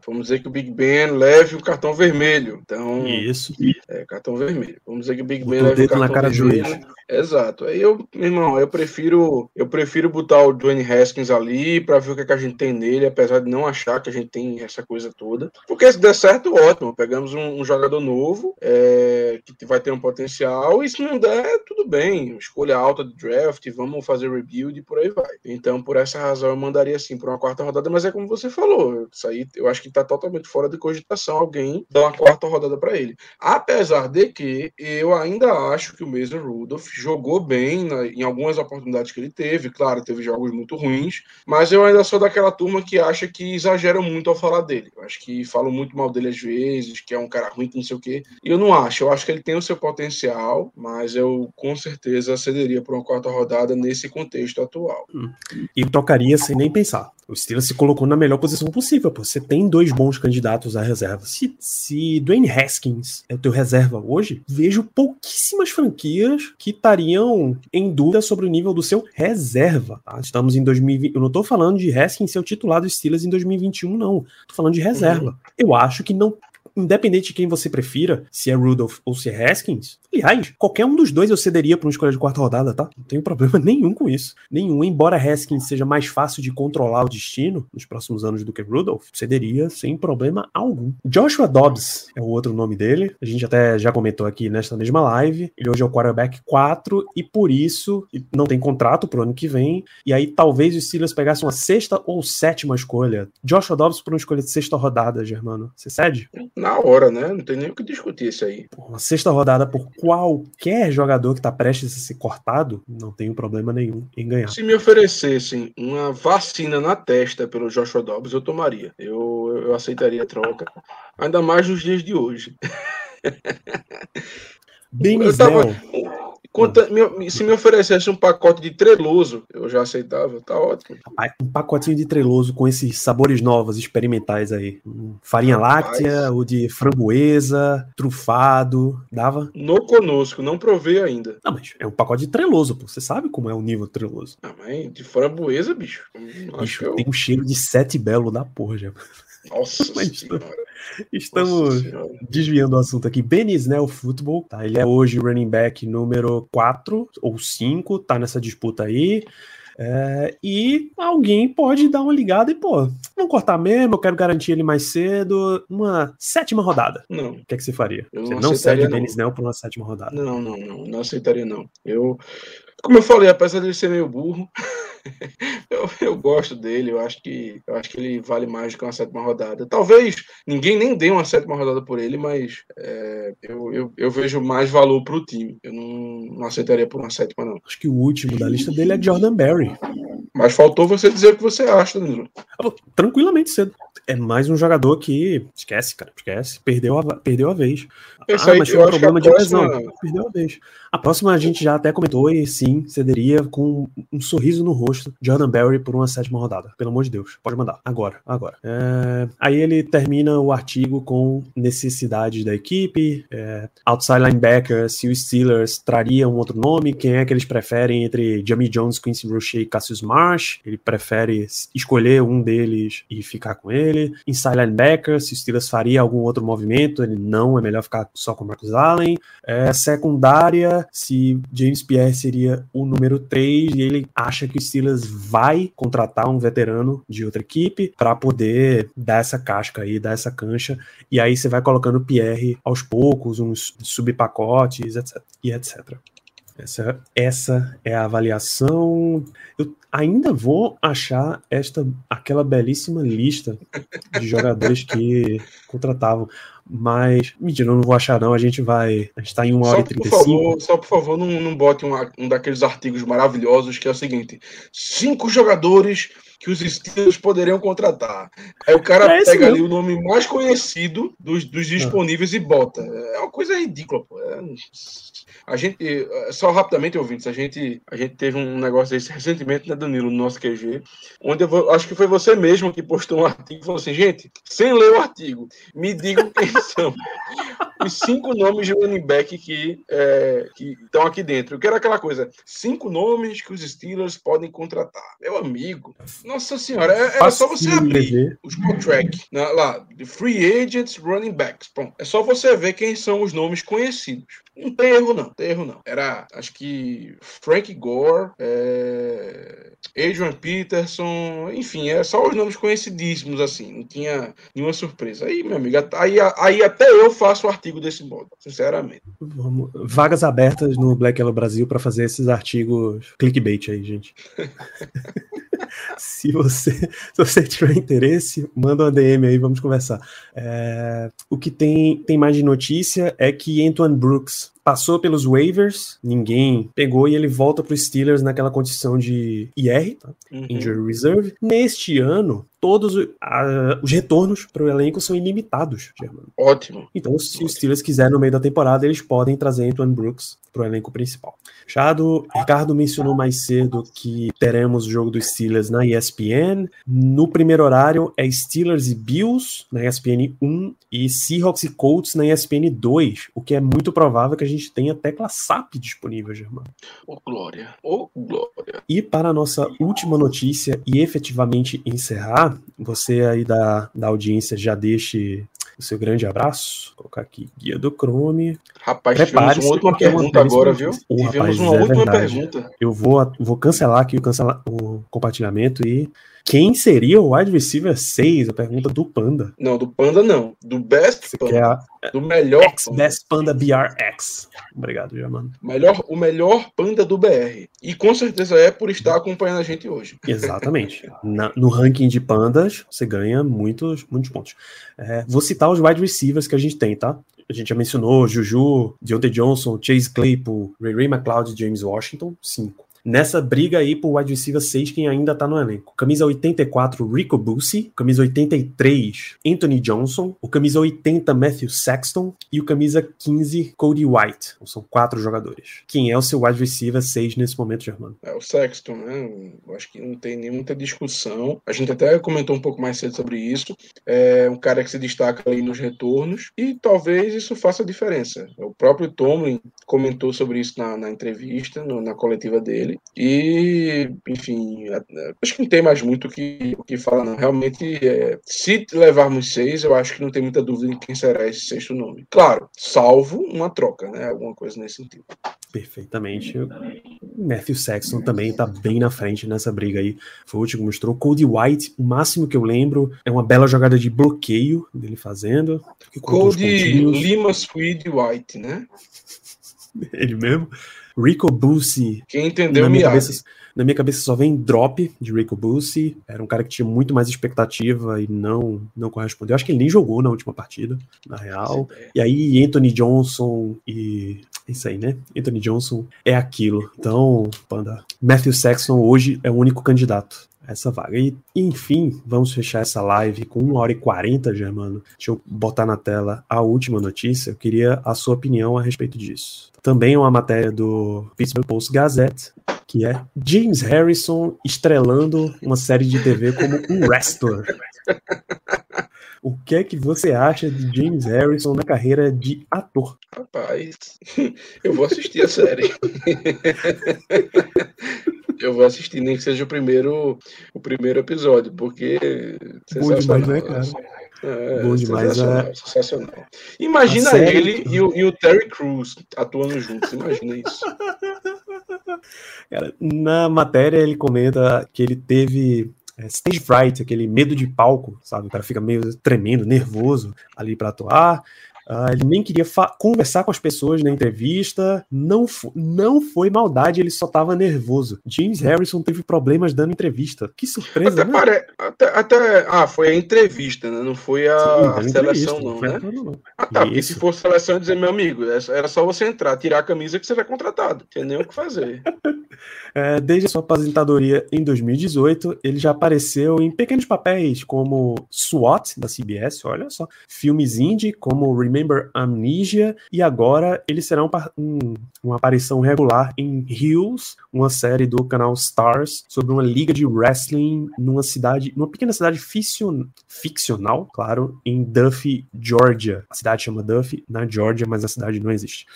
Vamos dizer que o Big Ben leve o cartão vermelho. Então, Isso. é, cartão vermelho. Vamos dizer que o Big Botou Ben o leve o dedo na cartão cara do vermelho. Exato. Aí eu, meu irmão, eu prefiro, eu prefiro botar o Dwayne Haskins ali para ver o que, é que a gente tem nele, apesar de não achar que a gente tem essa coisa toda. Porque se der certo, ótimo. Pegamos um, um jogador novo é, que vai ter um potencial e se não der, tudo bem. Escolha alta de draft, vamos fazer rebuild e por aí vai. Então, por essa razão, eu mandaria assim para uma quarta rodada, mas é como você falou. Isso aí eu acho que tá totalmente fora de cogitação alguém dar uma quarta rodada para ele. Apesar de que eu ainda acho que o Mason Rudolph jogou bem na- em algumas oportunidades que ele teve. Claro, teve jogos muito ruins, mas eu ainda sou daquela turma que acha que exageram muito ao falar dele. Eu acho que falam muito mal dele às vezes, que é um cara ruim, que não sei o quê. E eu não acho. Eu acho que ele tem o seu potencial, mas eu com certeza cederia por uma quarta rodada nesse contexto atual. E trocaria sem nem pensar. O Steelers se colocou na melhor posição possível, pô. Você tem dois bons candidatos à reserva. Se, se Dwayne Haskins é o teu reserva hoje, vejo pouquíssimas franquias que estariam em dúvida sobre o nível do seu reserva. tá? Estamos em 2020. Eu não tô falando de Haskins ser o titular dos Steelers em 2021, não. Tô falando de reserva. Eu acho que não. Independente de quem você prefira, se é Rudolph ou se é Haskins, aliás, qualquer um dos dois eu cederia para uma escolha de quarta rodada, tá? Não tenho problema nenhum com isso. Nenhum. Embora Haskins seja mais fácil de controlar o destino nos próximos anos do que Rudolph, cederia sem problema algum. Joshua Dobbs é o outro nome dele. A gente até já comentou aqui nesta mesma live. Ele hoje é o quarterback 4 e por isso não tem contrato pro ano que vem. E aí talvez os Steelers pegassem uma sexta ou sétima escolha. Joshua Dobbs por uma escolha de sexta rodada, Germano. Você cede? Na hora, né? Não tem nem o que discutir isso aí. Uma sexta rodada por qualquer jogador que tá prestes a ser cortado, não tenho problema nenhum em ganhar. Se me oferecessem uma vacina na testa pelo Joshua Dobbs, eu tomaria. Eu, eu aceitaria a troca. Ainda mais nos dias de hoje. Bem Eu tava- Quanto- me- se me oferecesse um pacote de treloso, eu já aceitava. Tá ótimo. Rapaz, um pacotinho de treloso com esses sabores novos, experimentais aí. Um Farinha láctea, o de framboesa, trufado, dava. No conosco, não provei ainda. Não, mas é um pacote de treloso, pô. Você sabe como é o nível treloso. Ah, mas de framboesa, bicho. Hum, Bicho, eu... tem um cheiro de sete belo da porra, já. Nossa. Estamos Nossa desviando o assunto aqui. Ben Snell Football, tá? Ele é hoje running back número 4 ou 5, tá nessa disputa aí. É, e alguém pode dar uma ligada e, pô, vamos cortar mesmo, eu quero garantir ele mais cedo. Uma sétima rodada. Não, O que, é que você faria? Eu você não não cede não. Snell por uma sétima rodada. não, não, não. Não aceitaria, não. Eu, como eu falei, apesar dele ser meio burro, eu, eu gosto dele. Eu acho que eu acho que ele vale mais do que uma sétima rodada. Talvez ninguém nem dê uma sétima rodada por ele, mas é, eu, eu, eu vejo mais valor pro time. Eu não, não aceitaria por uma sétima, não. Acho que o último da lista dele é Jordan Berry. Mas faltou você dizer o que você acha, Danilo. Ah, Tranquilamente cedo. É mais um jogador que esquece, cara, esquece. Perdeu a, perdeu a vez. Esse ah, aí mas foi um problema de próxima- lesão. Perdeu a vez. A próxima a gente já até comentou e sim, cederia com um sorriso no rosto Jordan Berry por uma sétima rodada. Pelo amor de Deus. Pode mandar. Agora, agora. É, Aí ele termina o artigo com necessidades da equipe, é, outside linebacker, se os Steelers traria um outro nome, quem é que eles preferem entre Jamie Jones, Quincy Roche e Cassius Marsh. Ele prefere escolher um deles e ficar com ele. Inside linebacker, se os Steelers faria algum outro movimento, ele não, é melhor ficar só com o Marcus Allen. É, secundária, se James Pierre seria o número 3 e ele acha que o Steelers vai contratar um veterano de outra equipe para poder dar essa casca aí, dar essa cancha, e aí você vai colocando Pierre aos poucos, uns subpacotes, etc. E etc. Essa, essa é a avaliação. Eu ainda vou achar esta aquela belíssima lista de jogadores que contratavam. Mas, mentira, eu não vou achar, não. A gente vai. A gente tá em 1 hora Só e por 35. favor, só por favor, não, não bote um, um daqueles artigos maravilhosos que é o seguinte: cinco jogadores que os Steelers poderiam contratar. Aí o cara É pega ali o nome mais conhecido dos, Ah. dos disponíveis e bota. É uma coisa ridícula, pô. É- a gente, é, só rapidamente, ouvintes, a gente, a gente teve um negócio desse recentemente, né, Danilo, no nosso QG, onde eu vou- acho que foi você mesmo que postou um artigo e falou assim, gente, sem ler o artigo, me digam quem são os cinco nomes de running back que é, estão aqui dentro. Eu quero aquela coisa, cinco nomes que os Steelers podem contratar. Meu amigo, nossa senhora, é, era só você abrir os contract na- lá, de free agents, running backs. Pronto. É só você ver quem são os nomes conhecidos. Não tem erro, não. Tem erro, não. Era, acho que Frank Gore, é, Adrian Peterson, enfim, é só os nomes conhecidíssimos, assim. Não tinha nenhuma surpresa. Aí, meu amigo, aí, aí até eu faço o artigo desse modo, sinceramente. Vagas abertas no Black Yellow Brasil para fazer esses artigos clickbait aí, gente. se, você, se você tiver interesse, manda uma DM aí, vamos conversar. É, o que tem, tem mais de notícia é que Antoine Brooks passou pelos waivers, ninguém pegou e ele volta para os Steelers naquela condição de IR, tá? Uhum. Injury Reserve. Neste ano, todos o- a- os retornos para o elenco são ilimitados, Germano. Ótimo. Então, se os Steelers quiserem no meio da temporada, eles podem trazer Antoine Brooks para o elenco principal. Chado, Ricardo mencionou mais cedo que teremos o jogo dos Steelers na ESPN. No primeiro horário é Steelers e Bills na ESPN 1 e Seahawks e Colts na ESPN 2, o que é muito provável que a gente tenha tecla SAP disponível, Germano. Ô, Glória. Ô, Glória. E para a nossa última notícia e efetivamente encerrar, você aí da, da audiência já deixe o seu grande abraço. Vou colocar aqui guia do Chrome. Rapaz, tivemos uma última é pergunta agora, viu? Ô, Tivemos rapaz, uma é última verdade. pergunta. Eu vou, vou cancelar aqui o, cancela, o compartilhamento e quem seria o wide receiver 6? A pergunta do Panda. Não, do Panda não. Do Best Você Panda. a Do melhor Panda. X-Best Panda BRX. Obrigado, Germano. Melhor, o melhor Panda do BR. E com certeza é por estar acompanhando a gente hoje. Exatamente. Na- no ranking de pandas, você ganha muitos, muitos pontos. É, vou citar os wide receivers que a gente tem, tá? A gente já mencionou Juju, Deontay Johnson, Chase Claypool, Ray Ray McLeod e James Washington, cinco. Nessa briga aí por wide receiver 6, quem ainda tá no elenco. Camisa 84, Rico Bussy. Camisa 83, Anthony Johnson. O camisa 80, Matthew Sexton. E o camisa 15, Cody White. Então, são quatro jogadores. Quem é o seu wide receiver 6 nesse momento, Germano? É o Sexton, né? Eu acho que não tem nem muita discussão. A gente até comentou um pouco mais cedo sobre isso. É um cara que se destaca ali nos retornos e talvez isso faça diferença. O próprio Tomlin comentou sobre isso na, na entrevista, no- na coletiva dele. E, enfim, acho que não tem mais muito o que, o que falar, não. Realmente, é, se levarmos seis, eu acho que não tem muita dúvida em quem será esse sexto nome. Claro, salvo uma troca, né? Alguma coisa nesse sentido. Perfeitamente. O Matthew Sexton também tá bem na frente nessa briga aí. Foi o último que mostrou. Cody White, o máximo que eu lembro é uma bela jogada de bloqueio dele fazendo. Cody. Lima Swede White, né? Ele mesmo. Rico Bussy. Quem entendeu, Na minha, cabeça, na minha cabeça só vem drop de Rico Bussy. Era um cara que tinha muito mais expectativa e não, não correspondeu. Acho que ele nem jogou na última partida, na real. E aí, Anthony Johnson e. Isso aí, né? Anthony Johnson é aquilo. Então, Panda, Matthew Sexton hoje é o único candidato. Essa vaga. E, enfim, vamos fechar essa live com 1 hora e 40, Germano. Deixa eu botar na tela a última notícia. Eu queria a sua opinião a respeito disso. Também uma matéria do Pittsburgh Post Gazette, que é James Harrison estrelando uma série de TV como um wrestler. O que é que você acha de James Harrison na carreira de ator? Rapaz, eu vou assistir a série. eu vou assistir, nem que seja o primeiro, o primeiro episódio, porque. Bom demais, né, cara? É, Bom demais, sensacional, é. sensacional. Imagina série- ele e o, e o Terry Crews atuando juntos, imagina isso. Cara, na matéria ele comenta que ele teve é, stage fright, aquele medo de palco, sabe? O cara fica meio tremendo, nervoso ali para atuar. Ah, ele nem queria conversar com as pessoas na entrevista. Não, fo- não foi maldade, ele só tava nervoso. James Harrison teve problemas dando entrevista. Que surpresa, Até, né? pare... até, até- Ah, foi a entrevista, né? Não foi a, Sim, a seleção, não, né? não. Ah, tá. Porque se fosse seleção, eu ia dizer, meu amigo, essa- era só você entrar, tirar a camisa que você vai contratado. Tem nem o que fazer. É, desde sua aposentadoria em 2018, ele já apareceu em pequenos papéis como SWAT, da CBS, olha só, filmes indie como Remember Amnesia, e agora ele será um um- uma aparição regular em Hills, uma série do canal Stars, sobre uma liga de wrestling numa cidade, numa pequena cidade ficcion- ficcional, claro, em Duffy, Georgia. A cidade chama Duffy, na Georgia, mas a cidade não existe.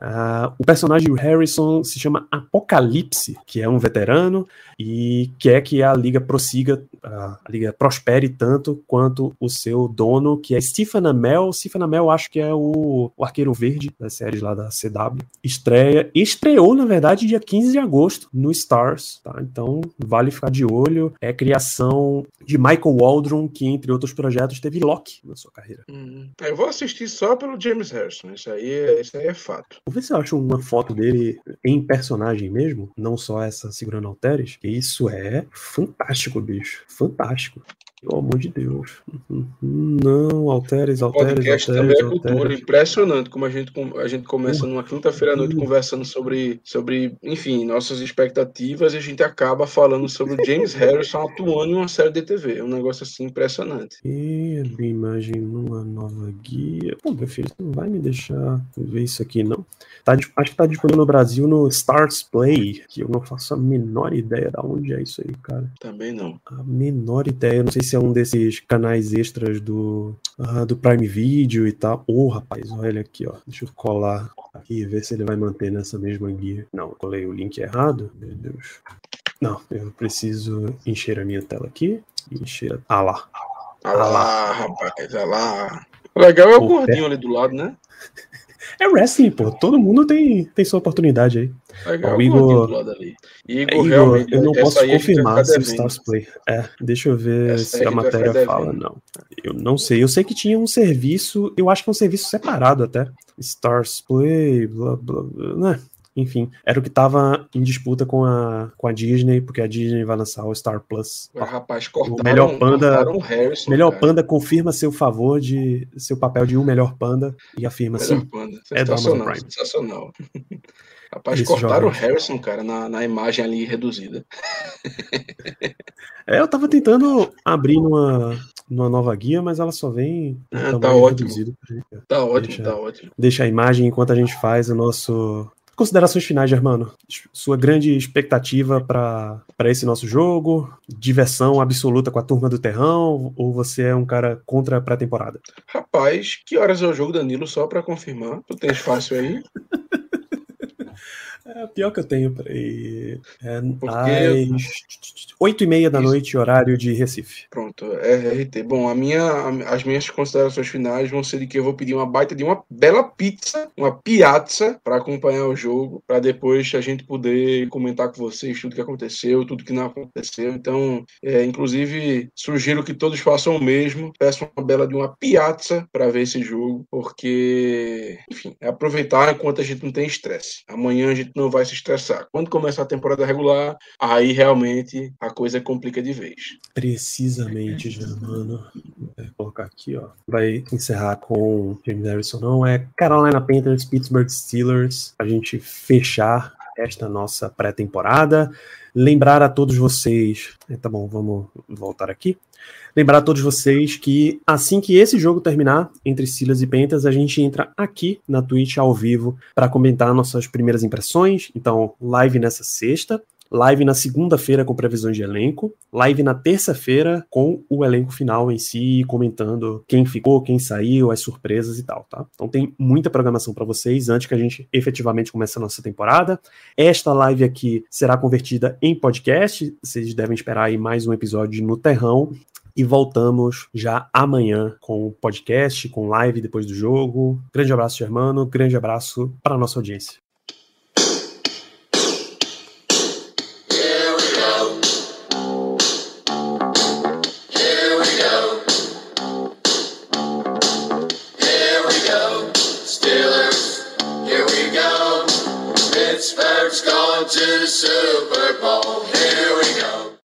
Ah, o personagem Harrison se chama Apocalipse, que é um veterano e quer que a liga prossiga, ah, a liga prospere tanto quanto o seu dono, que é Stephen Amell. Stephen Amell acho que é o, o arqueiro verde das séries lá da CW. Estreia, estreou na verdade dia 15 de agosto no Stars, tá? Então vale ficar de olho. É criação de Michael Waldron, que entre outros projetos teve Loki na sua carreira. Hum, Eu vou assistir só pelo James Harrison, isso aí é, isso aí é fato. Vou ver se eu acho uma foto dele em personagem mesmo, não só essa segurando halteres. Isso é fantástico, bicho. Fantástico. Pelo amor de Deus. Uhum. Não, halteres, halteres, podcast halteres, também é cultura. halteres. Impressionante como a gente, a gente começa numa quinta-feira à noite Uhum. conversando sobre, sobre, enfim, nossas expectativas e a gente acaba falando sobre o James Harrison atuando em uma série de TV. É um negócio assim impressionante. E abrir imagem numa nova guia. Pô, meu filho, você não vai me deixar ver isso aqui, não? Tá, acho que tá disponível no Brasil no Stars Play, que eu não faço a menor ideia de onde é isso aí, cara. Também não. A menor ideia. Não sei se é um desses canais extras do, ah, do Prime Video e tal. Ô, rapaz, olha aqui, ó. Deixa eu colar aqui e ver se ele vai manter nessa mesma guia. Não, eu colei o link errado. Meu Deus. Não, eu preciso encher a minha tela aqui. Encher. a- Ah lá. Ah lá, rapaz, ah lá. O legal é o Pô, gordinho ali do lado, né? É wrestling, pô. Todo mundo tem, tem sua oportunidade aí. O legal é o Igor-. Igor, Igor, realmente, eu não posso confirmar se o. Stars Play. É, deixa eu ver Essa se a matéria fala, não. Eu não sei. Eu sei que tinha um serviço, eu acho que é um serviço separado até. Stars Play, blá blá blá. Né? Enfim, era o que tava em disputa com a, com a Disney, porque a Disney vai lançar o Star Plus. Mas, rapaz, cortaram, melhor panda- o Harrison. Melhor cara. Panda confirma seu favor de seu papel de um melhor panda e afirma Melhor panda. É do Amazon Sensacional, Prime. sensacional. Rapaz, Esse cortaram o. Harrison, cara, na, na imagem ali reduzida. É, eu tava tentando abrir numa, numa nova guia, mas ela só vem em Ah, tá ótimo. reduzido. Tá ótimo, Deixa- tá ótimo. deixa a imagem enquanto a gente faz o nosso. Considerações finais, Germano. Sua grande expectativa para esse nosso jogo? Diversão absoluta com a turma do Terrão? Ou você é um cara contra a pré-temporada? Rapaz, que horas é o jogo, Danilo? Só pra confirmar. Tu tens fácil aí? É pior que eu tenho. Peraí. É Porque- às 8 e meia da Isso. noite, horário de Recife. Pronto, RRT. Bom, a minha, a- as minhas considerações finais vão ser de que eu vou pedir uma baita de uma bela pizza, uma piazza, para acompanhar o jogo, para depois a gente poder comentar com vocês tudo que aconteceu, tudo que não aconteceu. Então, é, inclusive, sugiro que todos façam o mesmo. Peçam uma bela de uma piazza para ver esse jogo, porque, enfim, é aproveitar enquanto a gente não tem estresse. Amanhã a gente não vai se estressar. Quando começar a temporada regular, aí realmente a coisa complica de vez. Precisamente, Germano. Vou colocar aqui, ó. Vai encerrar com James Harrison, não. É Carolina Panthers, Pittsburgh Steelers. A gente fechar esta nossa pré-temporada. Lembrar a todos vocês. É, tá bom, vamos voltar aqui. Lembrar a todos vocês que assim que esse jogo terminar, entre Silas e Pentas, a gente entra aqui na Twitch ao vivo para comentar nossas primeiras impressões. Então, live nessa sexta, live na segunda-feira com previsões de elenco, live na terça-feira com o elenco final em si, comentando quem ficou, quem saiu, as surpresas e tal, tá? Então tem muita programação para vocês antes que a gente efetivamente comece a nossa temporada. Esta live aqui será convertida em podcast, vocês devem esperar aí mais um episódio no Terrão e voltamos já amanhã com o podcast, com live depois do jogo. Grande abraço, Germano. Grande abraço para a nossa audiência.